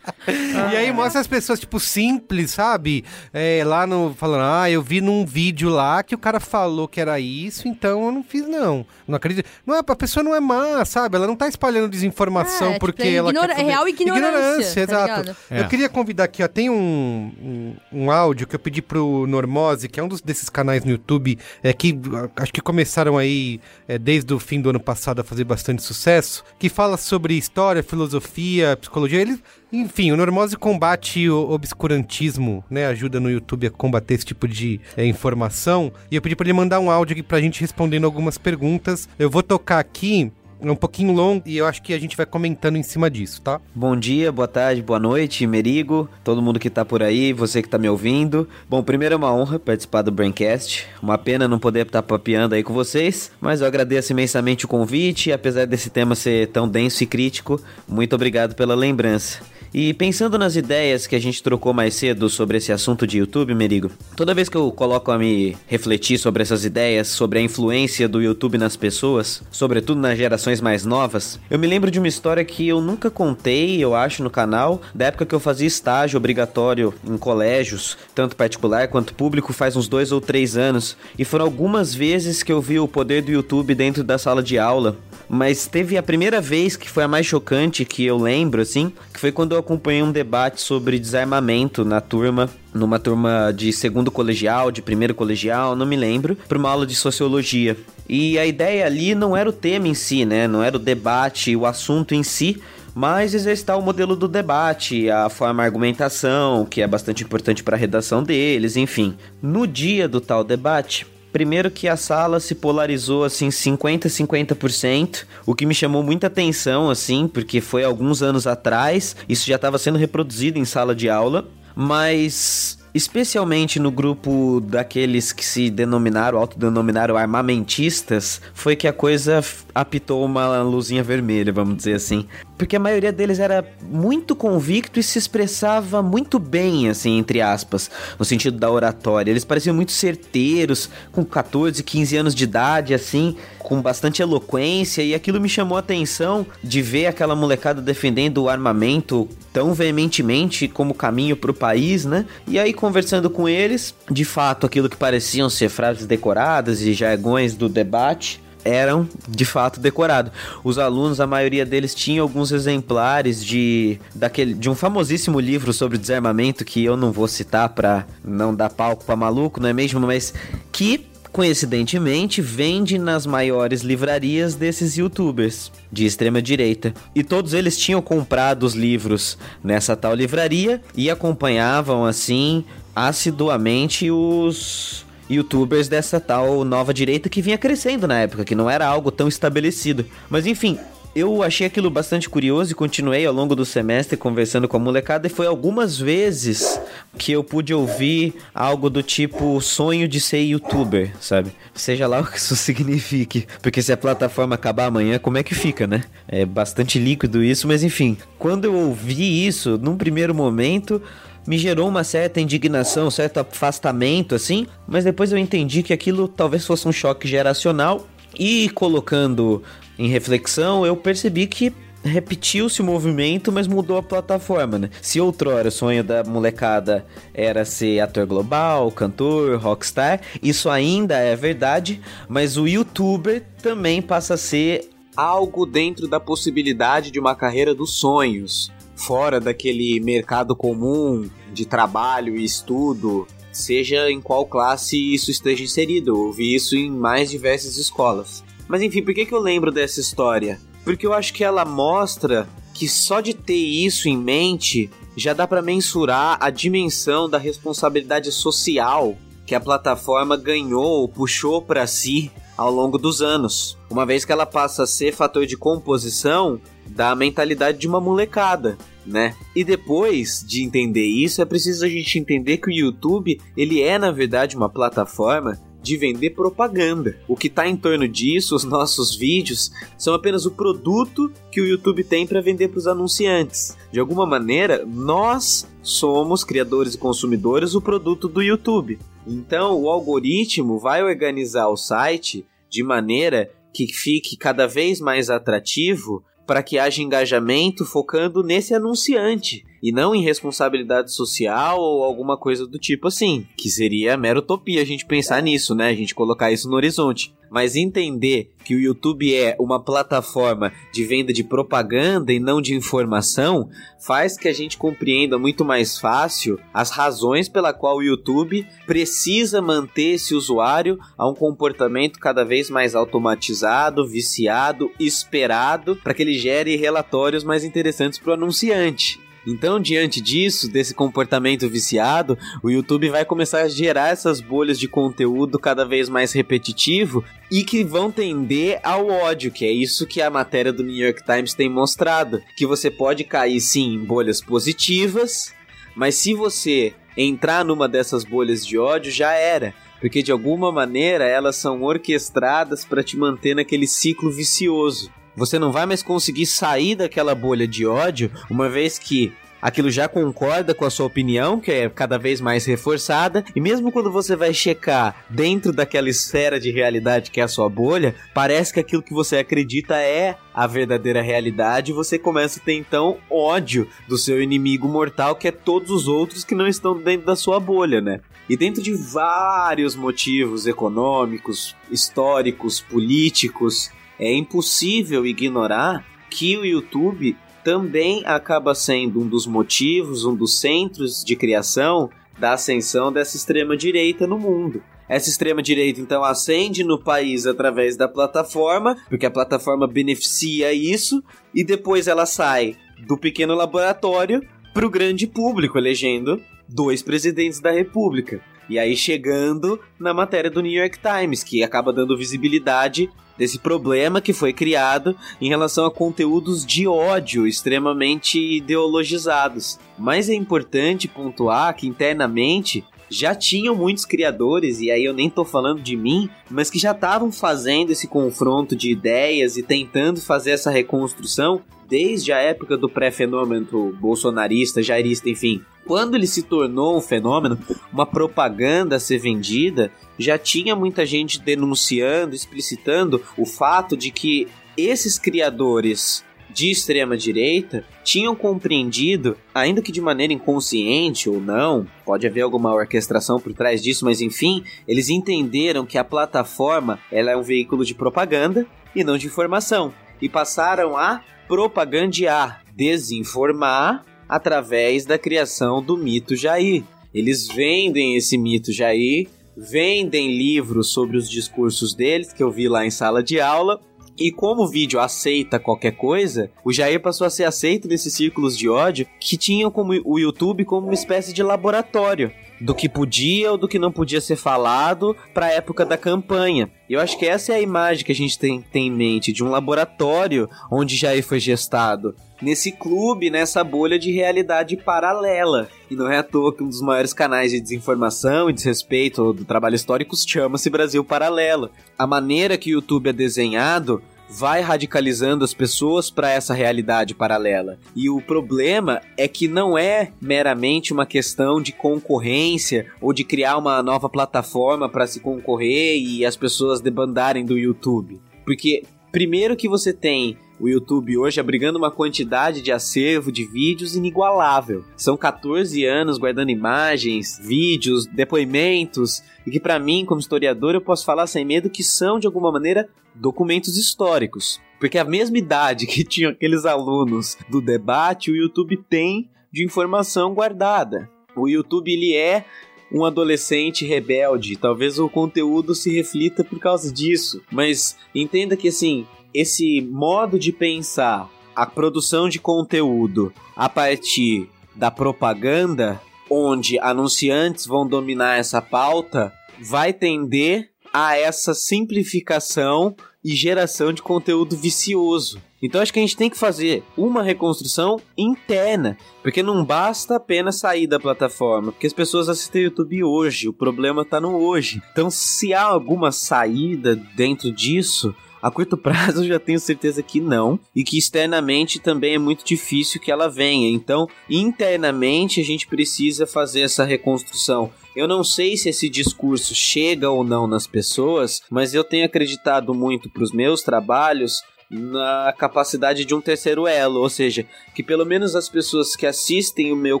E aí mostra as pessoas, tipo, simples, sabe? É, lá no. Falando, ah, eu vi num vídeo lá que o cara falou que era isso, então eu não fiz, não. Não acredito. Não é, a pessoa não é má, sabe? Ela não tá espalhando desinformação É, tipo, porque é ela. ignora- quer é real ignorância, tá exato. É. Eu queria convidar aqui, ó. Tem um, um, um áudio que eu pedi pro Normose, que é um dos, desses canais no YouTube, é, que ah, acho que começaram aí é, desde o fim do ano passado a fazer bastante sucesso, que fala sobre história, filosofia, psicologia. Ele, enfim, o Normose combate o obscurantismo, né? Ajuda no YouTube a combater esse tipo de é, informação. E eu pedi pra ele mandar um áudio aqui pra gente respondendo algumas perguntas. Eu vou tocar aqui. É um pouquinho longo e eu acho que a gente vai comentando em cima disso, tá? Bom dia, boa tarde, boa noite, Merigo, todo mundo que tá por aí, você que tá me ouvindo. Bom, primeiro é uma honra participar do Braincast. Uma pena não poder estar papeando aí com vocês, mas eu agradeço imensamente o convite, apesar desse tema ser tão denso e crítico. Muito obrigado pela lembrança. E pensando nas ideias que a gente trocou mais cedo sobre esse assunto de YouTube, Merigo, toda vez que eu coloco a me refletir sobre essas ideias, sobre a influência do YouTube nas pessoas, sobretudo nas gerações mais novas, eu me lembro de uma história que eu nunca contei, eu acho, no canal, da época que eu fazia estágio obrigatório em colégios, tanto particular quanto público, faz uns dois ou três anos, e foram algumas vezes que eu vi o poder do YouTube dentro da sala de aula. Mas teve a primeira vez que foi a mais chocante que eu lembro, assim, que foi quando eu acompanhei um debate sobre desarmamento na turma, numa turma de segundo colegial, de primeiro colegial, não me lembro, para uma aula de sociologia. E a ideia ali não era o tema em si, né? Não era o debate, o assunto em si, mas exercitar o modelo do debate, a forma argumentação, que é bastante importante para a redação deles, enfim. No dia do tal debate, Primeiro que a sala se polarizou assim 50 50%, o que me chamou muita atenção assim, porque foi alguns anos atrás, isso já estava sendo reproduzido em sala de aula, mas especialmente no grupo daqueles que se denominaram, autodenominaram armamentistas, foi que a coisa apitou uma luzinha vermelha, vamos dizer assim. Porque a maioria deles era muito convicto e se expressava muito bem, assim, entre aspas, no sentido da oratória. Eles pareciam muito certeiros, com 14, 15 anos de idade, assim, com bastante eloquência, e aquilo me chamou a atenção de ver aquela molecada defendendo o armamento tão veementemente como caminho para o país, né? E aí, conversando com eles, de fato, aquilo que pareciam ser frases decoradas e jargões do debate eram de fato decorados. Os alunos, a maioria deles tinha alguns exemplares de daquele de um famosíssimo livro sobre desarmamento que eu não vou citar para não dar palco para maluco, não é mesmo? Mas que coincidentemente vende nas maiores livrarias desses youtubers de extrema direita. E todos eles tinham comprado os livros nessa tal livraria e acompanhavam assim assiduamente os youtubers dessa tal nova direita que vinha crescendo na época, que não era algo tão estabelecido. Mas enfim, eu achei aquilo bastante curioso e continuei ao longo do semestre conversando com a molecada e foi algumas vezes que eu pude ouvir algo do tipo sonho de ser youtuber, sabe? Seja lá o que isso signifique, porque se a plataforma acabar amanhã, como é que fica, né? É bastante líquido isso, mas enfim, quando eu ouvi isso, num primeiro momento, me gerou uma certa indignação, um certo afastamento, assim, mas depois eu entendi que aquilo talvez fosse um choque geracional e colocando em reflexão, eu percebi que repetiu-se o movimento, mas mudou a plataforma, né? Se outrora o sonho da molecada era ser ator global, cantor, rockstar, isso ainda é verdade, mas o youtuber também passa a ser algo dentro da possibilidade de uma carreira dos sonhos, fora daquele mercado comum de trabalho e estudo seja em qual classe isso esteja inserido. Eu ouvi isso em mais diversas escolas. Mas enfim, por que, que eu lembro dessa história? Porque eu acho que ela mostra que só de ter isso em mente já dá para mensurar a dimensão da responsabilidade social que a plataforma ganhou ou puxou para si ao longo dos anos, uma vez que ela passa a ser fator de composição da mentalidade de uma molecada, né? E depois de entender isso, é preciso a gente entender que o YouTube, ele é na verdade uma plataforma de vender propaganda. O que está em torno disso, os nossos vídeos, são apenas o produto que o YouTube tem para vender para os anunciantes. De alguma maneira, nós somos criadores e consumidores o produto do YouTube. Então, o algoritmo vai organizar o site de maneira que fique cada vez mais atrativo para que haja engajamento focando nesse anunciante e não em responsabilidade social ou alguma coisa do tipo assim, que seria mera utopia a gente pensar nisso, né? A gente colocar isso no horizonte. Mas entender que o YouTube é uma plataforma de venda de propaganda e não de informação faz que a gente compreenda muito mais fácil as razões pela qual o YouTube precisa manter esse usuário a um comportamento cada vez mais automatizado, viciado, esperado, para que ele gere relatórios mais interessantes para o anunciante. Então, diante disso, desse comportamento viciado, o YouTube vai começar a gerar essas bolhas de conteúdo cada vez mais repetitivo e que vão tender ao ódio, que é isso que a matéria do New York Times tem mostrado, que você pode cair sim em bolhas positivas, mas se você entrar numa dessas bolhas de ódio, já era porque de alguma maneira elas são orquestradas para te manter naquele ciclo vicioso. Você não vai mais conseguir sair daquela bolha de ódio, uma vez que aquilo já concorda com a sua opinião, que é cada vez mais reforçada, e mesmo quando você vai checar dentro daquela esfera de realidade que é a sua bolha, parece que aquilo que você acredita é a verdadeira realidade, e você começa a ter então ódio do seu inimigo mortal, que é todos os outros que não estão dentro da sua bolha, né? E dentro de vários motivos econômicos, históricos, políticos, é impossível ignorar que o YouTube também acaba sendo um dos motivos, um dos centros de criação da ascensão dessa extrema direita no mundo. Essa extrema direita então ascende no país através da plataforma, porque a plataforma beneficia isso, e depois ela sai do pequeno laboratório para o grande público, elegendo dois presidentes da República. E aí chegando na matéria do New York Times, que acaba dando visibilidade desse problema que foi criado em relação a conteúdos de ódio extremamente ideologizados. Mas é importante pontuar que internamente já tinham muitos criadores, e aí eu nem tô falando de mim, mas que já estavam fazendo esse confronto de ideias e tentando fazer essa reconstrução desde a época do pré-fenômeno bolsonarista, jairista, enfim. Quando ele se tornou um fenômeno, uma propaganda a ser vendida, já tinha muita gente denunciando, explicitando o fato de que esses criadores de extrema direita tinham compreendido, ainda que de maneira inconsciente ou não, pode haver alguma orquestração por trás disso, mas enfim, eles entenderam que a plataforma ela é um veículo de propaganda e não de informação. E passaram a propagandear, desinformar através da criação do mito Jair. Eles vendem esse mito Jair, vendem livros sobre os discursos deles, que eu vi lá em sala de aula, e como o vídeo aceita qualquer coisa, o Jair passou a ser aceito nesses círculos de ódio que tinham como o YouTube como uma espécie de laboratório do que podia ou do que não podia ser falado para a época da campanha. Eu acho que essa é a imagem que a gente tem, tem em mente de um laboratório onde Jair foi gestado. Nesse clube, nessa bolha de realidade paralela. E não é à toa que um dos maiores canais de desinformação e desrespeito do trabalho histórico chama-se Brasil Paralelo. A maneira que o YouTube é desenhado vai radicalizando as pessoas para essa realidade paralela. E o problema é que não é meramente uma questão de concorrência ou de criar uma nova plataforma para se concorrer e as pessoas debandarem do YouTube. Porque primeiro que você tem o YouTube hoje abrigando uma quantidade de acervo de vídeos inigualável. São 14 anos guardando imagens, vídeos, depoimentos, e que para mim, como historiador, eu posso falar sem medo que são de alguma maneira documentos históricos. Porque a mesma idade que tinham aqueles alunos do debate, o YouTube tem de informação guardada. O YouTube ele é um adolescente rebelde. Talvez o conteúdo se reflita por causa disso. Mas entenda que assim, esse modo de pensar a produção de conteúdo a partir da propaganda, onde anunciantes vão dominar essa pauta, vai tender a essa simplificação e geração de conteúdo vicioso. Então acho que a gente tem que fazer uma reconstrução interna, porque não basta apenas sair da plataforma, porque as pessoas assistem YouTube hoje, o problema tá no hoje. Então se há alguma saída dentro disso, a curto prazo eu já tenho certeza que não, e que externamente também é muito difícil que ela venha. Então, internamente a gente precisa fazer essa reconstrução. Eu não sei se esse discurso chega ou não nas pessoas, mas eu tenho acreditado muito para os meus trabalhos na capacidade de um terceiro elo, ou seja, que pelo menos as pessoas que assistem o meu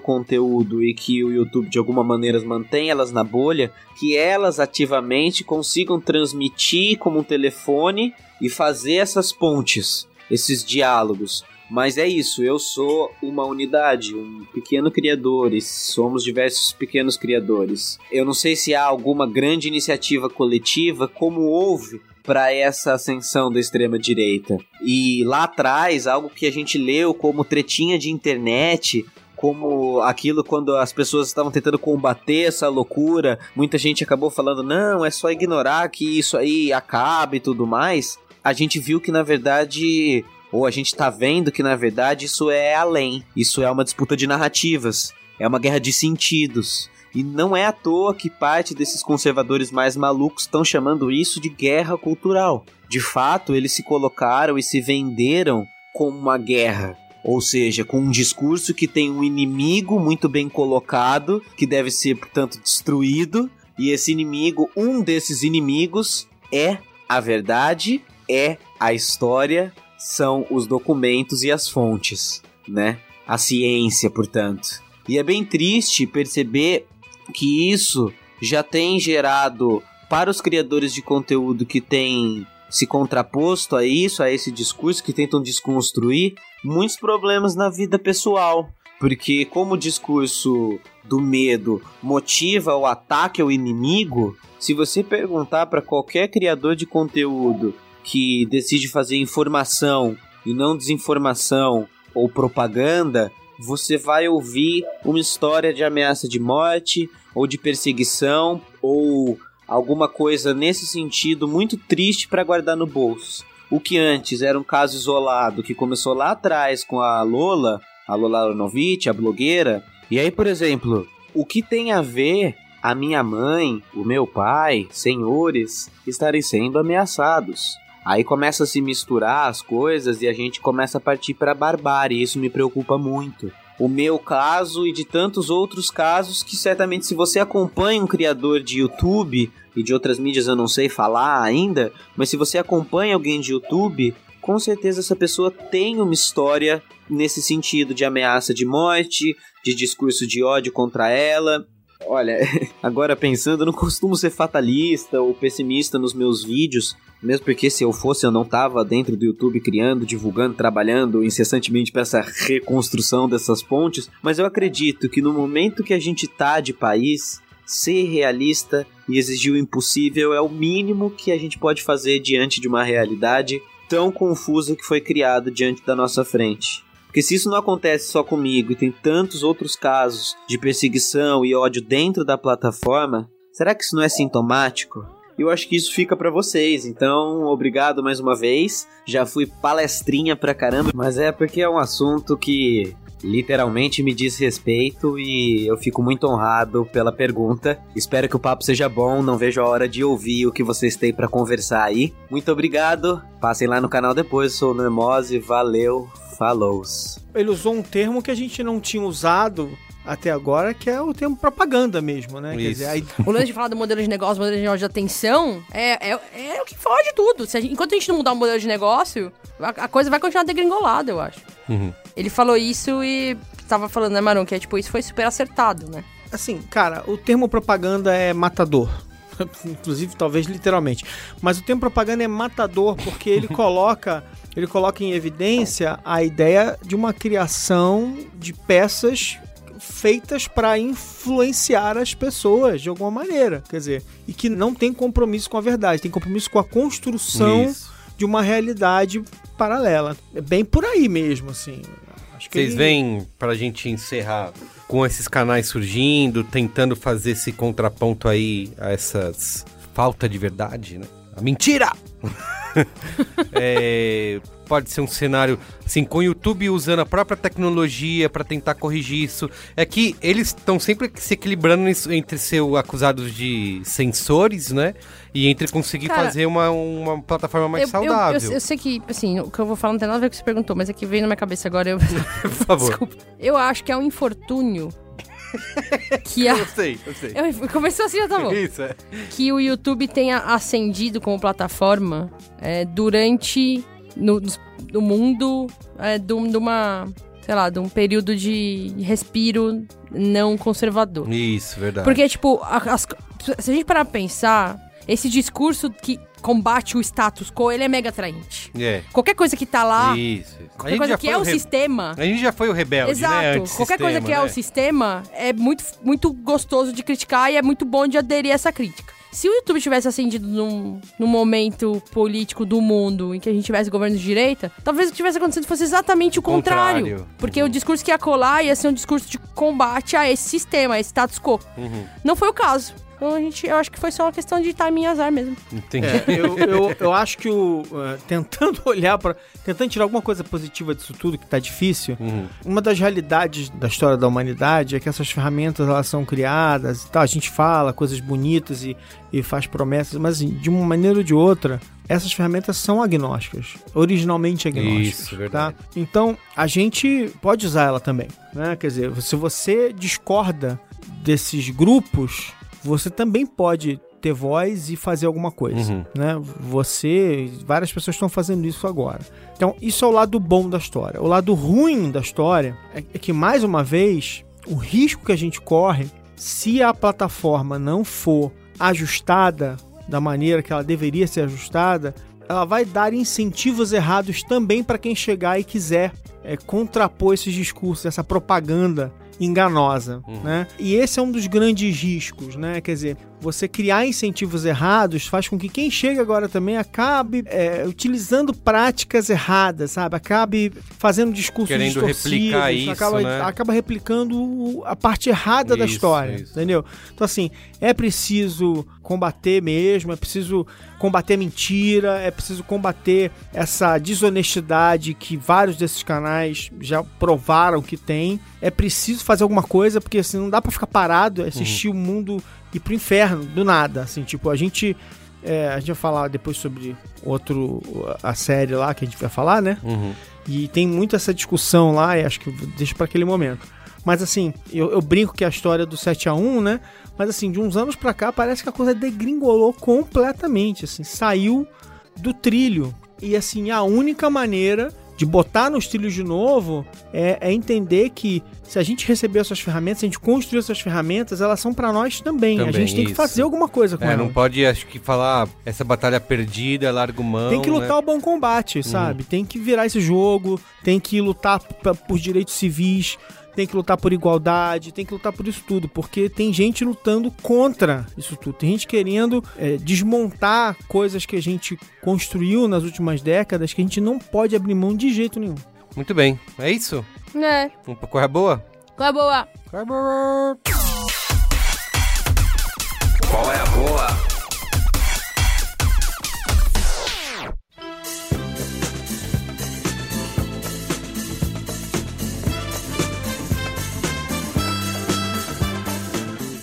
conteúdo e que o YouTube de alguma maneira mantém elas na bolha, que elas ativamente consigam transmitir como um telefone e fazer essas pontes, esses diálogos. Mas é isso, eu sou uma unidade, um pequeno criador e somos diversos pequenos criadores. Eu não sei se há alguma grande iniciativa coletiva como houve para essa ascensão da extrema direita. E lá atrás, algo que a gente leu como tretinha de internet, como aquilo quando as pessoas estavam tentando combater essa loucura, muita gente acabou falando: "Não, é só ignorar que isso aí acabe e tudo mais". A gente viu que na verdade ou a gente tá vendo que na verdade isso é além. Isso é uma disputa de narrativas, é uma guerra de sentidos. E não é à toa que parte desses conservadores mais malucos estão chamando isso de guerra cultural. De fato, eles se colocaram e se venderam como uma guerra. Ou seja, com um discurso que tem um inimigo muito bem colocado, que deve ser, portanto, destruído. E esse inimigo, um desses inimigos, é a verdade, é a história são os documentos e as fontes, né? A ciência, portanto. E é bem triste perceber que isso já tem gerado para os criadores de conteúdo que têm se contraposto a isso, a esse discurso que tentam desconstruir, muitos problemas na vida pessoal. Porque como o discurso do medo motiva o ataque ao inimigo, se você perguntar para qualquer criador de conteúdo que decide fazer informação e não desinformação ou propaganda, você vai ouvir uma história de ameaça de morte ou de perseguição ou alguma coisa nesse sentido muito triste para guardar no bolso. O que antes era um caso isolado que começou lá atrás com a Lola, a Lola Aronovitch, a blogueira. E aí, por exemplo, o que tem a ver a minha mãe, o meu pai, senhores, estarem sendo ameaçados? Aí começa a se misturar as coisas e a gente começa a partir para barbárie. Isso me preocupa muito. O meu caso e de tantos outros casos que certamente se você acompanha um criador de YouTube e de outras mídias eu não sei falar ainda, mas se você acompanha alguém de YouTube, com certeza essa pessoa tem uma história nesse sentido de ameaça de morte, de discurso de ódio contra ela. Olha, agora pensando, eu não costumo ser fatalista ou pessimista nos meus vídeos, mesmo porque se eu fosse eu não tava dentro do YouTube criando, divulgando, trabalhando incessantemente para essa reconstrução dessas pontes, mas eu acredito que no momento que a gente tá de país, ser realista e exigir o impossível é o mínimo que a gente pode fazer diante de uma realidade tão confusa que foi criada diante da nossa frente. Porque se isso não acontece só comigo e tem tantos outros casos de perseguição e ódio dentro da plataforma, será que isso não é sintomático? eu acho que isso fica para vocês. Então, obrigado mais uma vez. Já fui palestrinha pra caramba, mas é porque é um assunto que literalmente me diz respeito e eu fico muito honrado pela pergunta. Espero que o papo seja bom, não vejo a hora de ouvir o que vocês têm para conversar aí. Muito obrigado. Passem lá no canal depois, sou o Normose, valeu, falou. Ele usou um termo que a gente não tinha usado até agora, que é o termo propaganda mesmo, né? Dizer, aí, O lance de falar do modelo de negócio, modelo de negócio de atenção, é, é, é o que foge tudo. Se a gente- enquanto a gente não mudar o modelo de negócio, a, a coisa vai continuar degringolada, eu acho. Uhum. Ele falou isso e tava falando, né, Maron, que é tipo, isso foi super acertado, né? assim, cara, o termo propaganda é matador. Inclusive, talvez literalmente. Mas o termo propaganda é matador porque ele coloca, ele coloca em evidência a ideia de uma criação de peças feitas para influenciar as pessoas de alguma maneira, quer dizer, e que não tem compromisso com a verdade, tem compromisso com a construção Isso. de uma realidade paralela. É bem por aí mesmo, assim. Vocês veem, pra gente encerrar, com esses canais surgindo, tentando fazer esse contraponto aí a essas falta de verdade, né? A mentira! É, pode ser um cenário, assim, com o YouTube usando a própria tecnologia pra tentar corrigir isso. É que eles estão sempre se equilibrando nisso- entre ser acusados de censores, né? E entre conseguir Cara, fazer uma, uma plataforma mais Eu- eu- saudável. Eu, eu sei que, assim, o que eu vou falar não tem nada a ver com o que você perguntou, mas é que veio na minha cabeça agora. Eu... Por favor. Desculpa. Eu acho que é um infortúnio que a... Eu sei, eu sei. Eu- Começou assim, já tá bom. Isso, é. que o YouTube tenha ascendido como plataforma é, durante no, no mundo é, de, um- de uma sei lá de um período de respiro não conservador Isso, verdade. porque tipo as- se a gente parar pra pensar esse discurso que combate o status quo ele é mega atraente É. qualquer coisa que tá lá Isso. isso. Qualquer coisa que é o re- sistema A gente já foi o rebelde, Exato. né? Qualquer coisa que é né? o sistema é muito, muito gostoso de criticar e é muito bom de aderir a essa crítica. Se o YouTube tivesse acendido num, num momento político do mundo em que a gente tivesse governo de direita, talvez o que tivesse acontecido fosse exatamente o contrário. Contrário. Porque o discurso que ia colar ia ser um discurso de combate a esse sistema, a esse status quo. Uhum. Não foi o caso. Então a gente, eu acho que foi só uma questão de timing e azar mesmo. Entendi. É, eu, eu, eu acho que o. eh, tentando olhar para Tentando tirar alguma coisa positiva disso tudo, que tá difícil. Uhum. Uma das realidades da história da humanidade é que essas ferramentas elas são criadas e tal. A gente fala coisas bonitas e, e faz promessas, mas assim, de uma maneira ou de outra, essas ferramentas são agnósticas. Originalmente agnósticas. Isso, verdade. Tá? Então, a gente pode usar ela também. Né? Quer dizer, se você discorda desses grupos, você também pode ter voz e fazer alguma coisa, Uhum. né? Você, várias pessoas estão fazendo isso agora. Então, isso é o lado bom da história. O lado ruim da história é é que mais uma vez, o risco que a gente corre, se a plataforma não for ajustada da maneira que ela deveria ser ajustada, ela vai dar incentivos errados também para quem chegar e quiser é, contrapor esses discursos, essa propaganda enganosa, né? E esse é um dos grandes riscos, né? Quer dizer, você criar incentivos errados faz com que quem chega agora também acabe é, utilizando práticas erradas, sabe? Acabe fazendo discursos Querendo distorcidos, replicar isso, acaba, né? acaba replicando a parte errada da Isso, história, isso. entendeu? Então assim, é preciso combater mesmo, é preciso combater mentira, é preciso combater essa desonestidade que vários desses canais já provaram que tem. É preciso fazer alguma coisa, porque assim, não dá pra ficar parado, assistir o mundo ir pro inferno do nada, assim, tipo, a gente é, a gente vai falar depois sobre outro a série lá que a gente vai falar, né? Uhum. E tem muito essa discussão lá, e acho que eu deixo pra aquele momento. Mas assim, eu, eu brinco que é a história do 7 a 1 né? Mas assim, de uns anos pra cá, parece que a coisa degringolou completamente, assim, saiu do trilho. E assim, a única maneira de botar nos trilhos de novo é, é entender que se a gente receber essas ferramentas, se a gente construir essas ferramentas, elas são pra nós também. a Também, gente tem que isso. fazer alguma coisa com É, elas. não pode, acho que, falar essa batalha perdida, larga mão. Tem que lutar né? o bom combate, sabe? Tem que virar esse jogo, tem que lutar por direitos civis, tem que lutar por igualdade, tem que lutar por isso tudo, porque tem gente lutando contra isso tudo. Tem gente querendo é, desmontar coisas que a gente construiu nas últimas décadas que a gente não pode abrir mão de jeito nenhum. Muito bem. É isso? É, Um pouco é boa? qual é boa? Qual é a boa?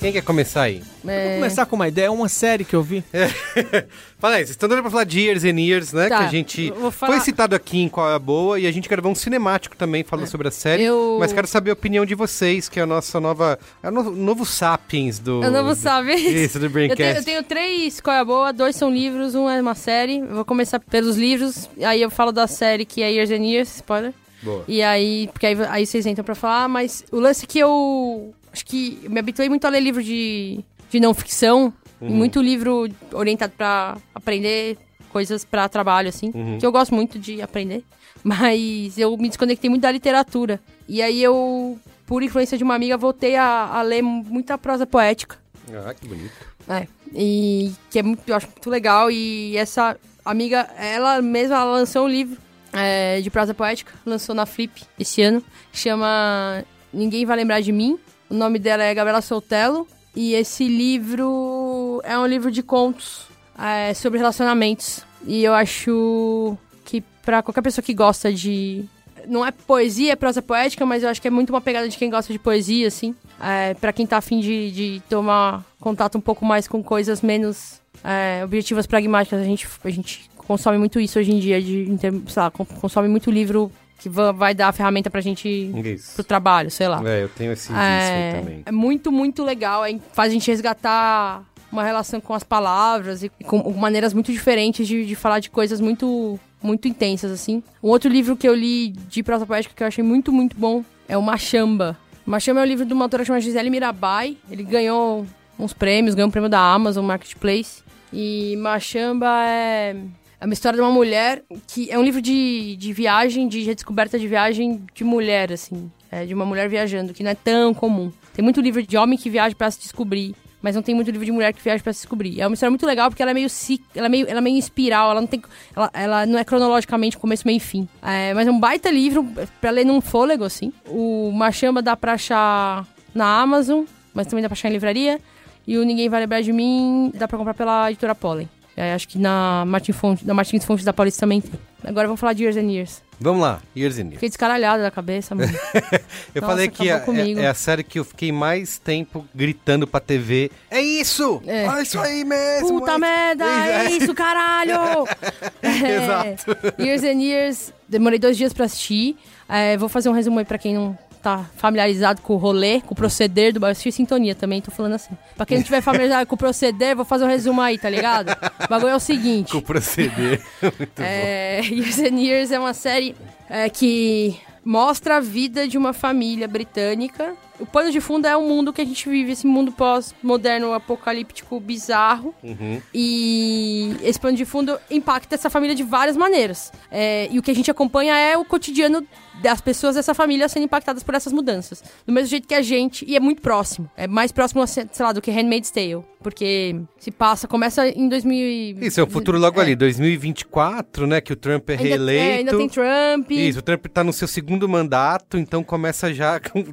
Quem quer começar aí? Vou É, começar com uma ideia, é uma série que eu vi. Fala aí, vocês estão dando pra falar de Years and Years, né? Tá, que a gente vou falar- foi citado aqui em Qual é a Boa e a gente gravou um cinemático também falando sobre a série. Eu- Mas quero saber a opinião de vocês, que é a nossa nova. É o novo, novo Sapiens do. Eu não vou do- saber. Isso, do Eu tenho, Braincast. eu tenho três qual é a boa, dois são livros, um é uma série. Eu vou começar pelos livros, aí eu falo da série que é Years and Years, spoiler. Boa. E aí, porque aí, aí vocês entram pra falar, mas o lance que eu acho que me habituei muito a ler livro de, de não ficção, e muito livro orientado pra aprender coisas pra trabalho, assim, que eu gosto muito de aprender. Mas eu me desconectei muito da literatura. E aí eu por influência de uma amiga, voltei a, a ler muita prosa poética. Ah, que bonito. É. E que é muito, eu acho muito legal. E essa amiga, ela mesma ela lançou um livro é, de prosa poética, lançou na Flip esse ano, chama Ninguém Vai Lembrar de Mim. O nome dela é Gabriela Soltelo. E esse livro é um livro de contos é, sobre relacionamentos. E eu acho que pra qualquer pessoa que gosta de. Não é poesia, é prosa poética, mas eu acho que é muito uma pegada de quem gosta de poesia, assim. É, para quem tá afim de, de tomar contato um pouco mais com coisas menos é, objetivas, pragmáticas, a gente, a gente consome muito isso hoje em dia, de, sei lá, con- consome muito livro que va- vai dar a ferramenta pra gente Isso. pro trabalho, sei lá. É, eu tenho esse É, também. é muito, muito legal. É, faz a gente resgatar uma relação com as palavras e com maneiras muito diferentes de, de falar de coisas muito, muito intensas, assim. Um outro livro que eu li de prosa poética que eu achei muito, muito bom é o Machamba. Machamba é um livro de uma autora chamada Gisele Mirabai. Ele ganhou uns prêmios, ganhou um prêmio da Amazon Marketplace. E Machamba é... É uma história de uma mulher que é um livro de, de viagem, de redescoberta de viagem de mulher, assim. É, de uma mulher viajando, que não é tão comum. Tem muito livro de homem que viaja pra se descobrir, mas não tem muito livro de mulher que viaja pra se descobrir. É uma história muito legal porque ela é meio ela é meio, ela é meio espiral, ela não tem, ela, ela não é cronologicamente começo, meio e fim. É, mas é um baita livro pra ler num fôlego, assim. O Machamba dá pra achar na Amazon, mas também dá pra achar em livraria. E o Ninguém Vai Lembrar de Mim dá pra comprar pela editora Pollen. É, acho que na, Martin Fonte, na Martins Fontes da Paulista também tem. Agora vamos falar de Years and Years. Vamos lá, Years and Years. Fiquei descaralhada da cabeça, mano. Eu Nossa, falei que é, é a série que eu fiquei mais tempo gritando pra TV. É isso! É. É isso aí mesmo! Puta é merda, é isso, caralho! É, Exato. Years and Years, demorei dois dias pra assistir. É, vou fazer um resumo aí pra quem não tá familiarizado com o rolê, com o proceder do. Assisti Sintonia também, tô falando assim. Pra quem não tiver familiarizado com o proceder, vou fazer um resumo aí, tá ligado? O bagulho é o seguinte. Com o proceder. Muito bom. É, Years and Years é uma série é, que mostra a vida de uma família britânica. O pano de fundo é o mundo que a gente vive, esse mundo pós-moderno, apocalíptico, bizarro. Uhum. E esse pano de fundo impacta essa família de várias maneiras. É, e o que a gente acompanha é o cotidiano das pessoas dessa família sendo impactadas por essas mudanças. Do mesmo jeito que a gente, e é muito próximo. É mais próximo, sei lá, do que Handmaid's Tale. Porque se passa, começa em 2000 e- Isso, é o futuro logo é. ali, 2024, né? Que o Trump é Ainda, reeleito. é, ainda tem Trump. Isso, o Trump tá no seu segundo mandato, então começa já com,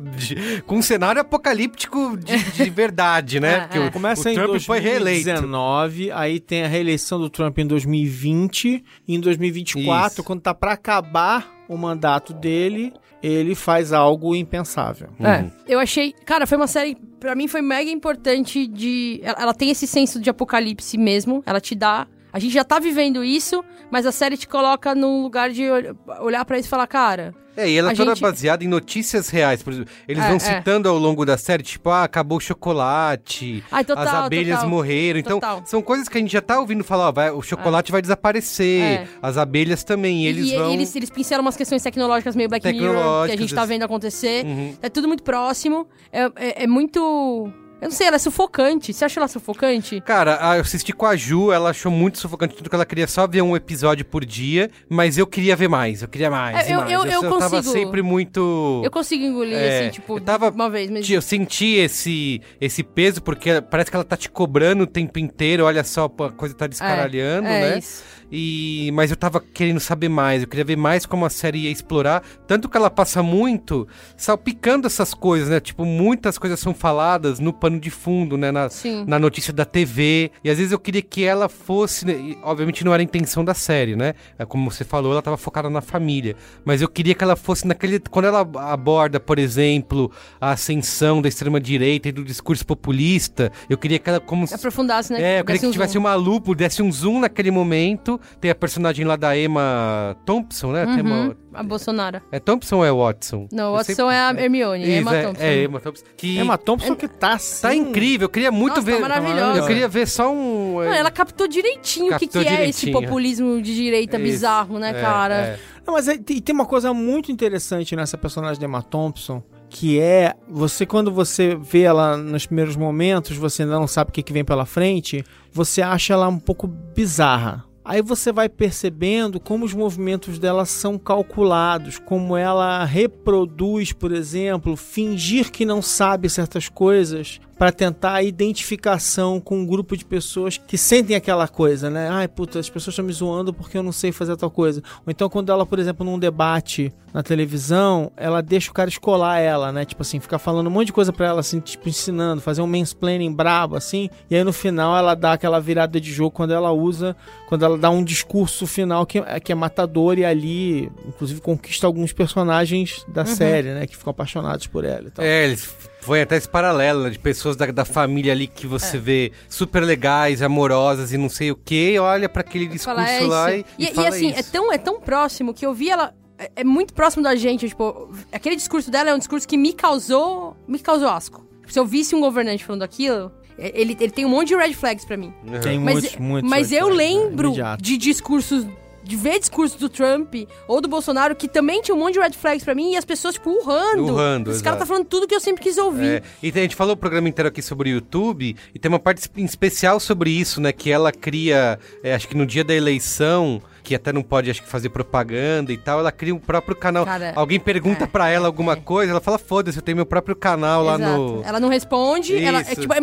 com um cenário apocalíptico de, de verdade, né? É, Porque é. o, Começa o em Trump foi reeleito. 2019, aí tem a reeleição do Trump em 2020, e em 2024, Isso. quando tá pra acabar o mandato dele, ele faz algo impensável. É. Uhum. Eu achei. Cara, foi uma série. Pra mim foi mega importante de. Ela, ela tem esse senso de apocalipse mesmo. Ela te dá. A gente já tá vivendo isso, mas a série te coloca num lugar de ol- olhar pra isso e falar, cara. É, e ela é toda gente- baseada em notícias reais. Por exemplo, eles É, vão é. citando ao longo da série, tipo, ah, acabou o chocolate, Ai, total, as abelhas total. morreram. Então, Total. são coisas que a gente já tá ouvindo falar, ó, vai, o chocolate vai desaparecer, É. as abelhas também, e eles e, vão... eles, eles pincelam umas questões tecnológicas meio Black Mirror que a gente tá vendo acontecer. Uhum. É tudo muito próximo. É, é- é muito. Eu não sei, ela é sufocante. Você acha ela sufocante? Cara, eu assisti com a Ju, ela achou muito sufocante tudo que ela queria só ver um episódio por dia, mas eu queria ver mais, eu queria mais. É, e eu- mais. eu- eu tava consigo- sempre muito. Eu consigo engolir, É, assim, tipo, eu tava- uma vez, mas. Eu senti esse, esse peso, porque parece que ela tá te cobrando o tempo inteiro, olha só, a coisa tá descaralhando, é, né? Isso. E, mas eu tava querendo saber mais, eu queria ver mais como a série ia explorar. Tanto que ela passa muito salpicando essas coisas, né? Tipo, muitas coisas são faladas no pano de fundo, né? Na, Sim. na notícia da TV. E às vezes eu queria que ela fosse. né, obviamente não era a intenção da série, né? É Como você falou, ela tava focada na família. Mas eu queria que ela fosse naquele. Quando ela aborda, por exemplo, a ascensão da extrema-direita e do discurso populista, eu queria que ela. Como se- Aprofundasse, né? é, eu queria que um tivesse zoom. uma lupa, desse um zoom naquele momento. Tem a personagem lá da Emma Thompson, né? Tem Uhum, Emma- a Bolsonaro. É Thompson ou é Watson? Não, Watson sempre- é a Hermione, é Emma é, Thompson. é, Emma Thompson. Que É uma Thompson que tá assim... tá incrível, eu queria muito Nossa, tá ver. maravilhosa. Eu queria ver só um. Não, ela captou direitinho o que, que é esse populismo de direita Isso, bizarro, né, é, cara? é. Não, mas tem, tem uma coisa muito interessante nessa personagem da Emma Thompson, que é você quando você vê ela nos primeiros momentos, você ainda não sabe o que, que vem pela frente, você acha ela um pouco bizarra. Aí você vai percebendo como os movimentos dela são calculados, como ela reproduz, por exemplo, fingir que não sabe certas coisas para tentar a identificação com um grupo de pessoas que sentem aquela coisa, né? Ai, puta, as pessoas estão me zoando porque eu não sei fazer tal coisa. Ou então quando ela, por exemplo, num debate na televisão, ela deixa o cara escolar ela, né? Tipo assim, ficar falando um monte de coisa para ela, assim, tipo, ensinando, fazer um mansplaining brabo, assim. E aí no final ela dá aquela virada de jogo quando ela usa, quando ela dá um discurso final que, que é matador e ali, inclusive, conquista alguns personagens da série, né? Que ficam apaixonados por ela e tal. É, eles foi até esse paralelo né, de pessoas da, da família ali que você É. vê super legais, amorosas e não sei o que, olha pra aquele discurso é lá e, isso. e, E, e fala assim, isso. é tão, é tão próximo que eu vi ela. É, é muito próximo da gente, tipo, aquele discurso dela é um discurso que me causou. me causou asco. Se eu visse um governante falando aquilo, é, ele, ele tem um monte de red flags pra mim. Uhum. Tem Mas, muitos, muitos. mas eu flags, né? lembro de discursos. De ver discursos do Trump ou do Bolsonaro que também tinha um monte de red flags pra mim e as pessoas, tipo, urrando. Urrando, Esse cara tá falando tudo que eu sempre quis ouvir. É, e tem- a gente falou o programa inteiro aqui sobre o YouTube, e tem uma parte em especial sobre isso, né? Que ela cria, é, acho que no dia da eleição, que até não pode, acho que, fazer propaganda e tal, ela cria um próprio canal. Cara, Alguém pergunta é, pra ela é, alguma é. coisa, ela fala, foda-se, eu tenho meu próprio canal lá Exato. no. Ela não responde, ela é, Isso. tipo, é,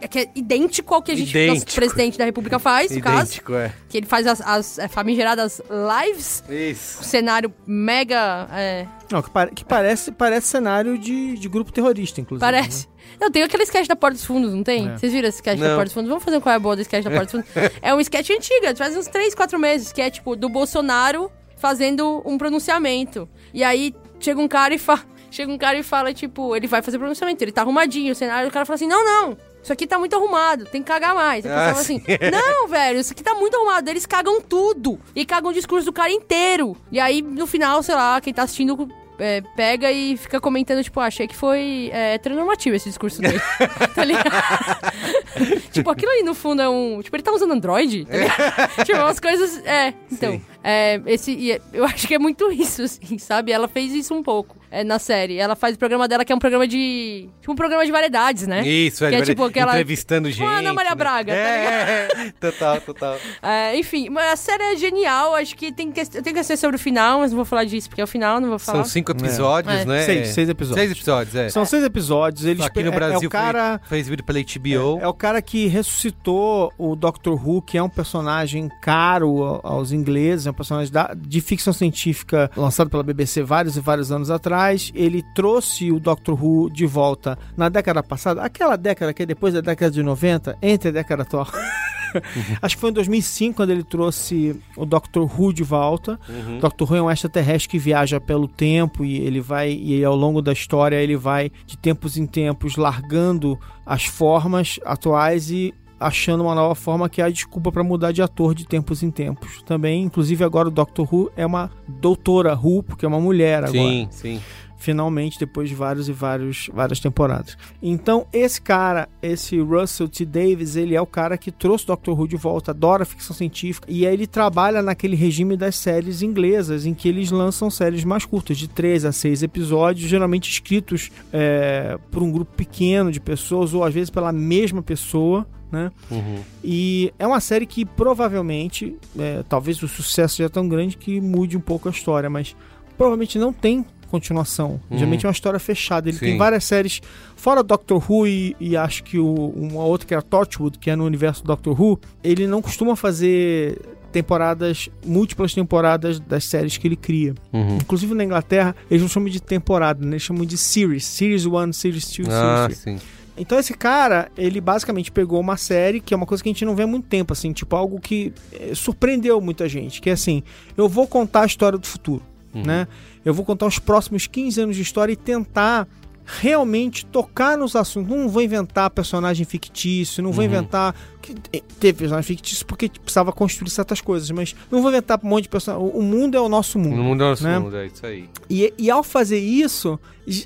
é que é idêntico ao que a gente, nosso Idêntico. presidente da república faz, no caso. Idêntico, é. Que ele faz as, as é, famigeradas lives, Isso. um cenário mega. é, Não, que, pare- que parece, parece cenário de, de grupo terrorista, inclusive. parece. Não, tem aquele sketch da Porta dos Fundos, não tem? É. Vocês viram esse sketch da Não. Porta dos Fundos? Vamos fazer um qual é a boa do sketch da Porta dos Fundos. é um sketch antigo, faz uns 3, 4 meses, que é tipo do Bolsonaro fazendo um pronunciamento. E aí chega um cara e fala. Chega um cara e fala, tipo, ele vai fazer pronunciamento, ele tá arrumadinho, o cenário, o cara fala assim, não, não, isso aqui tá muito arrumado, tem que cagar mais. Aí a pessoa Ah, fala assim, não, velho, isso aqui tá muito arrumado, eles cagam tudo. E cagam o discurso do cara inteiro. E aí, no final, sei lá, quem tá assistindo é, pega e fica comentando, tipo, ah, achei que foi é, heteronormativo esse discurso dele. tá ligado? tipo, aquilo ali no fundo é um. Tipo, ele tá usando Android? Tá ligado? tipo, umas coisas. É, então. Sim. É, esse, é- eu acho que é muito isso, assim, sabe? Ela fez isso um pouco é, na série. Ela faz o programa dela, que é um programa de. Tipo, um programa de variedades, né? Isso, Que é ele vai tipo aquela- entrevistando Tipo gente. a Ana Maria né? Braga, tá É, é, total, total. É, enfim, mas a série é genial. Acho que tem que, eu tenho que ser sobre o final, mas não vou falar disso porque é o final, não vou falar. São cinco episódios, É. né? Seis, seis episódios. Seis episódios, é. São seis episódios. Eles Aqui no é- Brasil é o cara, foi, exibido pela HBO. É, é o cara que ressuscitou o Doctor Who, que é um personagem caro aos ingleses, é um personagem da- de ficção científica lançado pela BBC vários e vários anos atrás. Ele trouxe o Doctor Who de volta na década passada, aquela década que é depois da década de 90, entre a década atual. Acho que foi em 2005 quando ele trouxe o Doctor Who de volta. Uhum. O Doctor Who é um extraterrestre que viaja pelo tempo e ele vai e ao longo da história ele vai de tempos em tempos largando as formas atuais e achando uma nova forma que é a desculpa para mudar de ator de tempos em tempos. Também, inclusive agora o Doctor Who é uma doutora Who, porque é uma mulher agora Sim, sim. Finalmente depois de vários e vários várias temporadas. Então, esse cara, esse Russell T Davis, ele é o cara que trouxe Doctor Who de volta, adora ficção científica e aí ele trabalha naquele regime das séries inglesas em que eles lançam séries mais curtas, de 3 a 6 episódios, geralmente escritos é, por um grupo pequeno de pessoas ou às vezes pela mesma pessoa. Né? Uhum. E é uma série que provavelmente, é, talvez o sucesso seja tão grande que mude um pouco a história, mas provavelmente não tem continuação. Hum. Geralmente é uma história fechada. Ele Sim. tem várias séries, fora Doctor Who e, e acho que o, uma outra que é a Torchwood, que é no universo do Doctor Who, ele não costuma fazer temporadas, múltiplas temporadas das séries que ele cria. Uhum. Inclusive na Inglaterra, eles não chamam de temporada, né? eles chamam de series. Series 1, Series 2, Ah, Series 3. sim. Então esse cara, ele basicamente pegou uma série que é uma coisa que a gente não vê há muito tempo, assim, tipo algo que eh, surpreendeu muita gente, que é assim, eu vou contar a história do futuro, Uhum. né? Eu vou contar os próximos 15 anos de história e tentar realmente tocar nos assuntos. Não vou inventar personagem fictício, não vou Uhum. inventar eh, teve personagem fictício porque precisava construir certas coisas, mas não vou inventar um monte de personagem. O o mundo é o nosso mundo. No mundo é nosso né? mundo, é isso aí. E, e ao fazer isso,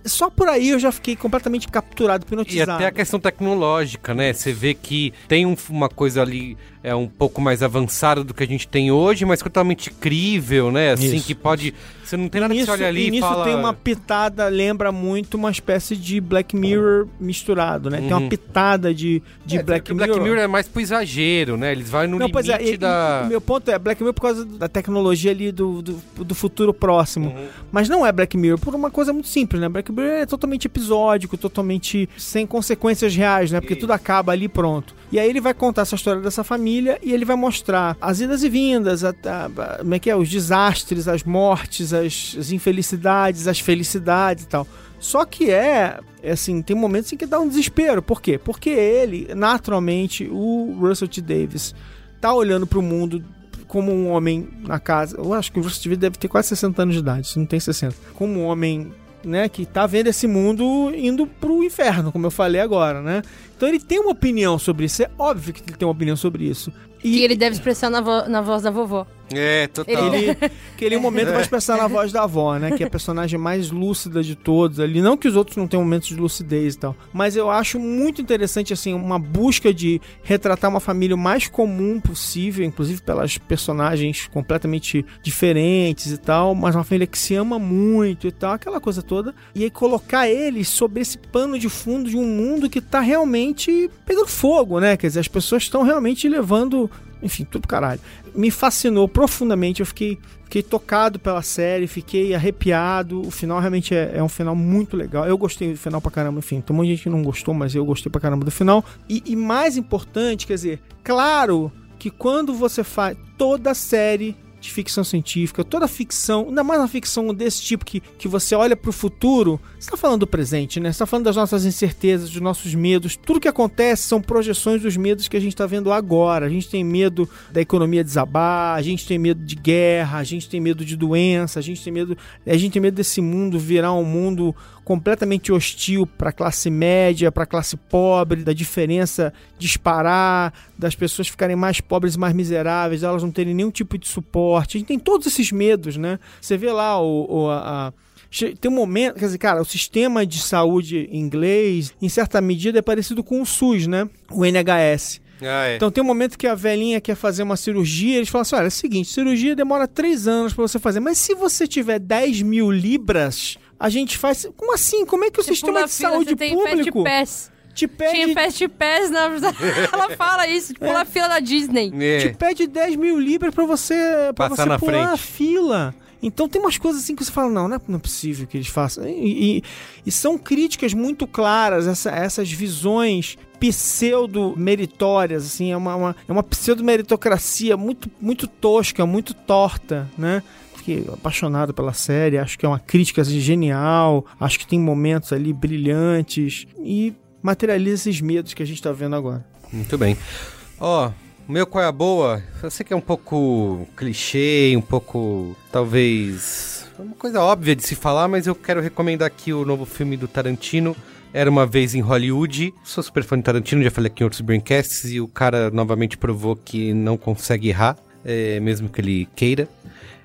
só por aí eu já fiquei completamente capturado, E hipnotizado. até a questão tecnológica, né? Você vê que tem um- uma coisa ali é um pouco mais avançado do que a gente tem hoje, mas totalmente crível, né? Assim, Isso. que pode. Você não tem nada que nisso, você olha ali e e nisso fala. tem uma pitada, lembra muito uma espécie de Black Mirror misturado, né? Tem uma Uhum. pitada de, de É, Black, Mirror. Black Mirror é mais pro exagero, né? Eles vão no Não, limite pois é, e- e da. o meu ponto é Black Mirror por causa da tecnologia ali do, do, do futuro próximo. Uhum. Mas não é Black Mirror por uma coisa muito simples, né? Black Mirror é totalmente episódico, totalmente sem consequências reais, né? Porque tudo acaba ali e pronto. E aí ele vai contar essa história dessa família e ele vai mostrar as idas e vindas, a, a- a- como é que é? Os desastres, as mortes, as, as infelicidades, as felicidades e tal. Só que é, é assim, tem momentos em que dá um desespero. Por quê? Porque ele, naturalmente, o Russell T. Davis, tá olhando pro mundo como um homem na casa. Eu acho que o Russell T. Davis deve ter quase 60 anos de idade, se não tem 60. Como um homem, né, que tá vendo esse mundo indo pro inferno, como eu falei agora, né? Então ele tem uma opinião sobre isso. É óbvio que ele tem uma opinião sobre isso. Que ele deve expressar na, vo- na voz da vovó. É, total. Ele, que ele em um momento vai expressar na voz da avó, né? Que é a personagem mais lúcida de todos ali. Não que os outros não tenham momentos de lucidez e tal. Mas eu acho muito interessante, assim, uma busca de retratar uma família o mais comum possível, inclusive pelas personagens completamente diferentes e tal. Mas uma família que se ama muito e tal, aquela coisa toda. E aí colocar eles sob esse pano de fundo de um mundo que tá realmente pegando fogo, né? Quer dizer, as pessoas estão realmente levando enfim, tudo pro caralho. Me fascinou profundamente, eu fiquei, fiquei tocado pela série, fiquei arrepiado. O final realmente é, é um final muito legal. Eu gostei do final pra caramba, enfim, tem muita gente que não gostou, mas eu gostei pra caramba do final. E, e mais importante, quer dizer, claro que quando você faz toda a série de ficção científica, toda ficção, ainda mais uma ficção desse tipo que, que você olha pro futuro, você tá falando do presente, né? Você tá falando das nossas incertezas, dos nossos medos. Tudo que acontece são projeções dos medos que a gente tá vendo agora. A gente tem medo da economia desabar, a gente tem medo de guerra, a gente tem medo de doença, a gente tem medo, a gente tem medo desse mundo virar um mundo completamente hostil para a classe média, para a classe pobre, da diferença disparar, das pessoas ficarem mais pobres e mais miseráveis, elas não terem nenhum tipo de suporte. A gente tem todos esses medos, né? Você vê lá o, o- a, a- tem um momento, quer dizer, cara, o sistema de saúde inglês, em certa medida, é parecido com o SUS, né? O NHS. Ah, é. Então tem um momento que a velhinha quer fazer uma cirurgia, eles falam assim: olha, é o seguinte, cirurgia demora três anos pra você fazer, mas se você tiver 10 mil libras, a gente faz. Como assim? Como é que o Você sistema de fila, saúde você tem público Fast Pass. te Tinha pede, Fast Pass na... Ela fala isso, tipo, pula a fila da Disney. É. te pede 10 mil libras pra você, pra Passar você na pular a frente. fila? Então tem umas coisas assim que você fala, não, não é, não é possível que eles façam. E, e- e são críticas muito claras, essa- essas visões pseudo-meritórias, assim, é uma, uma- é uma pseudo-meritocracia muito, muito tosca, muito torta, né? Fiquei apaixonado pela série, acho que é uma crítica assim, genial, acho que tem momentos ali brilhantes e materializa esses medos que a gente tá vendo agora. Muito bem. Ó, o meu qual é a boa? Eu sei que é um pouco clichê, um pouco, talvez, uma coisa óbvia de se falar, mas eu quero recomendar aqui o novo filme do Tarantino, Era Uma Vez em Hollywood. Sou super fã de Tarantino, já falei aqui em outros Braincasts, e o cara novamente provou que não consegue errar, é, mesmo que ele queira.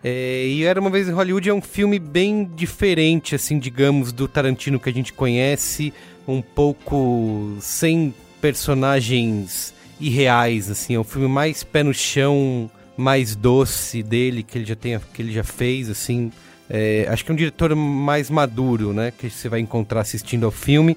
É, e Era Uma Vez em Hollywood é um filme bem diferente, assim, digamos, do Tarantino que a gente conhece, um pouco sem personagens irreais, assim, é um filme mais pé no chão, mais doce dele que ele já tem, que ele já fez, assim. É, acho que é um diretor mais maduro, né, que você vai encontrar assistindo ao filme,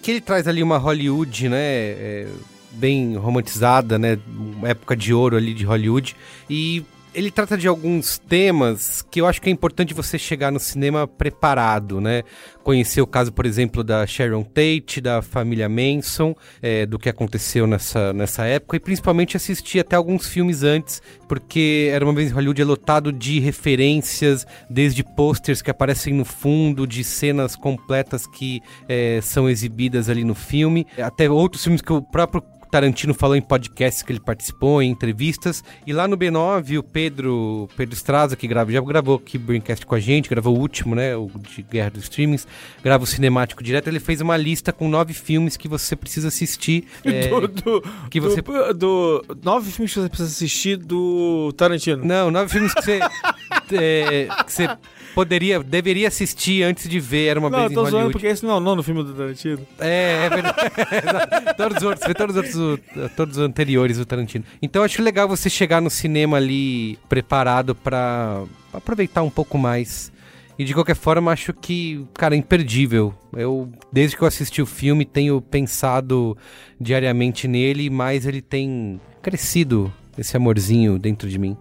que ele traz ali uma Hollywood, né, é, bem romantizada, né, época de ouro ali de Hollywood e ele trata de alguns temas que eu acho que é importante você chegar no cinema preparado, né? Conhecer o caso, por exemplo, da Sharon Tate, da família Manson, é, do que aconteceu nessa, nessa época, e principalmente assistir até alguns filmes antes, porque Era Uma Vez em Hollywood é lotado de referências, desde posters que aparecem no fundo, de cenas completas que é, são exibidas ali no filme, até outros filmes que o próprio Tarantino falou em podcasts que ele participou, em entrevistas. E lá no B9, o Pedro, Pedro Straza, que grava, já gravou aqui o Braincast com a gente, gravou o último, né? O de Guerra dos Streamings, grava o cinemático direto. Ele fez uma lista com nove filmes que você precisa assistir. é, do, do, que você- do, do- nove filmes que você precisa assistir do Tarantino. Não, nove filmes que você. é, que você poderia, deveria assistir antes de ver Era uma Não, vez eu em tô zoando Hollywood. porque esse não é o nono filme do Tarantino. É, é verdade. Todos os outros, todos os outros, todos os anteriores do Tarantino. Então acho legal você chegar no cinema ali preparado pra aproveitar um pouco mais. E de qualquer forma, acho que, cara, é imperdível. Eu, desde que eu assisti o filme, tenho pensado diariamente nele, mas ele tem crescido esse amorzinho dentro de mim.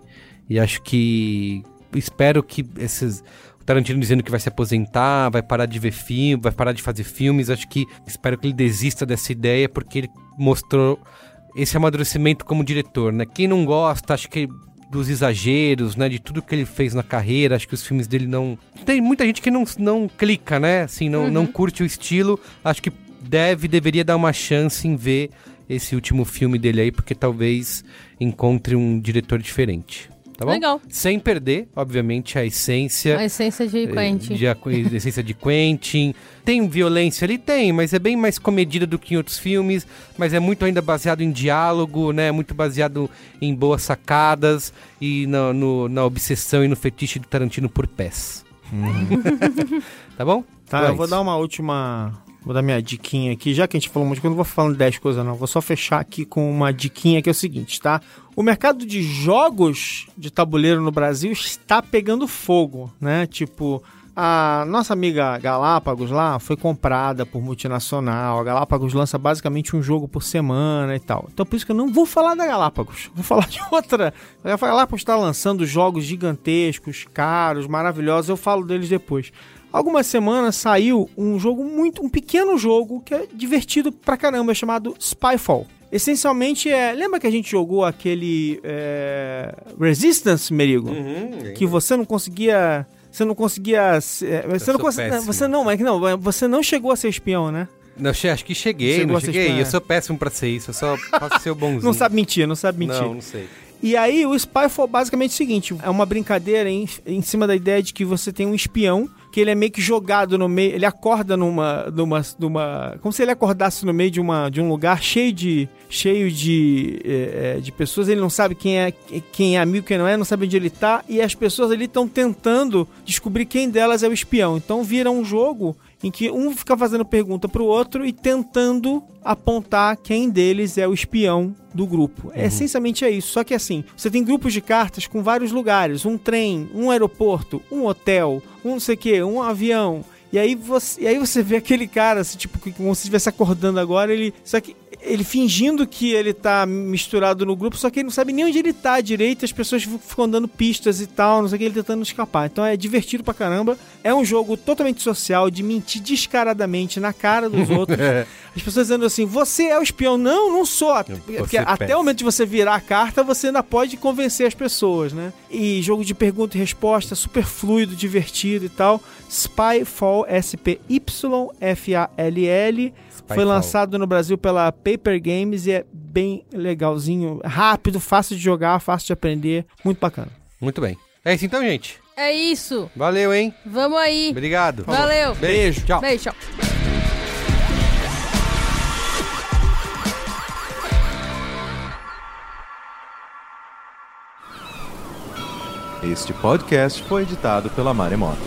E acho que. Espero que esses. O Tarantino dizendo que vai se aposentar, vai parar de ver filme, vai parar de fazer filmes. Acho que espero que ele desista dessa ideia, porque ele mostrou esse amadurecimento como diretor, né? Quem não gosta, acho que dos exageros, né? De tudo que ele fez na carreira, acho que os filmes dele não. Tem muita gente que não, não clica, né? Assim, não, não curte o estilo. Acho que deve, deveria dar uma chance em ver esse último filme dele aí, porque talvez encontre um diretor diferente. Tá bom? Legal. Sem perder, obviamente, a essência. A essência de Quentin. Eh, De, a de essência de Quentin. Tem violência ali? Tem, mas é bem mais comedida do que em outros filmes. Mas é muito ainda baseado em diálogo, né? Muito baseado em boas sacadas e na, no- na obsessão e no fetiche do Tarantino por pés. tá bom? Tá, Então é eu vou dar uma última. Vou dar minha diquinha aqui, já que a gente falou um monte de coisa, não vou falando 10 coisas, não. Vou só fechar aqui com uma diquinha que é o seguinte, tá? O mercado de jogos de tabuleiro no Brasil está pegando fogo, né? Tipo, a nossa amiga Galápagos lá foi comprada por multinacional. A Galápagos lança basicamente um jogo por semana e tal. Então por isso que eu não vou falar da Galápagos. Vou falar de outra. A Galápagos está lançando jogos gigantescos, caros, maravilhosos. Eu falo deles depois. Algumas semanas saiu um jogo muito, um pequeno jogo que é divertido pra caramba, chamado Spyfall. Essencialmente é. Lembra que a gente jogou aquele é, Resistance, Merigo? Uhum, que você não conseguia. Você não conseguia. é, Você não, sou cons- péssimo. você não, mas não, você não chegou a ser espião, né? Não, acho que cheguei, Chegou não cheguei. Eu sou péssimo pra ser isso, eu só posso ser o bonzinho. Não sabe mentir, não sabe mentir. Não, não sei. E aí o Spyfall basicamente é o seguinte, é uma brincadeira em, em cima da ideia de que você tem um espião que ele é meio que jogado no meio, ele acorda numa, numa, numa como se ele acordasse no meio de, uma, de um lugar cheio de cheio de, eh, eh, de pessoas, ele não sabe quem é quem é amigo, quem não é, não sabe onde ele tá e as pessoas ali estão tentando descobrir quem delas é o espião. Então vira um jogo em que um fica fazendo pergunta pro outro e tentando apontar quem deles é o espião do grupo. É, essencialmente é isso. Só que assim, você tem grupos de cartas com vários lugares: um trem, um aeroporto, um hotel, um não sei o que, um avião. E aí você, e aí você vê aquele cara, assim, tipo, como se estivesse acordando agora, ele. Só que ele fingindo que ele tá misturado no grupo, só que ele não sabe nem onde ele tá direito, as pessoas fi- ficam dando pistas e tal, não sei o que, ele tentando escapar. Então é divertido pra caramba. É um jogo totalmente social, de mentir descaradamente na cara dos outros. As pessoas dizendo assim, você é o espião. Não, não sou. Porque até peça. o momento de você virar a carta, você ainda pode convencer as pessoas, né? E jogo de pergunta e resposta, super fluido, divertido e tal. Spyfall, S-P-Y-F-A-L-L. Foi Spyfall. lançado no Brasil pela Paper Games e é bem legalzinho, rápido, fácil de jogar, fácil de aprender, muito bacana. Muito bem. É isso então, gente. É isso. Valeu, hein? Vamos aí. Obrigado. Valeu. Beijo. Tchau. Beijo, tchau. Este podcast foi editado pela Maremoto.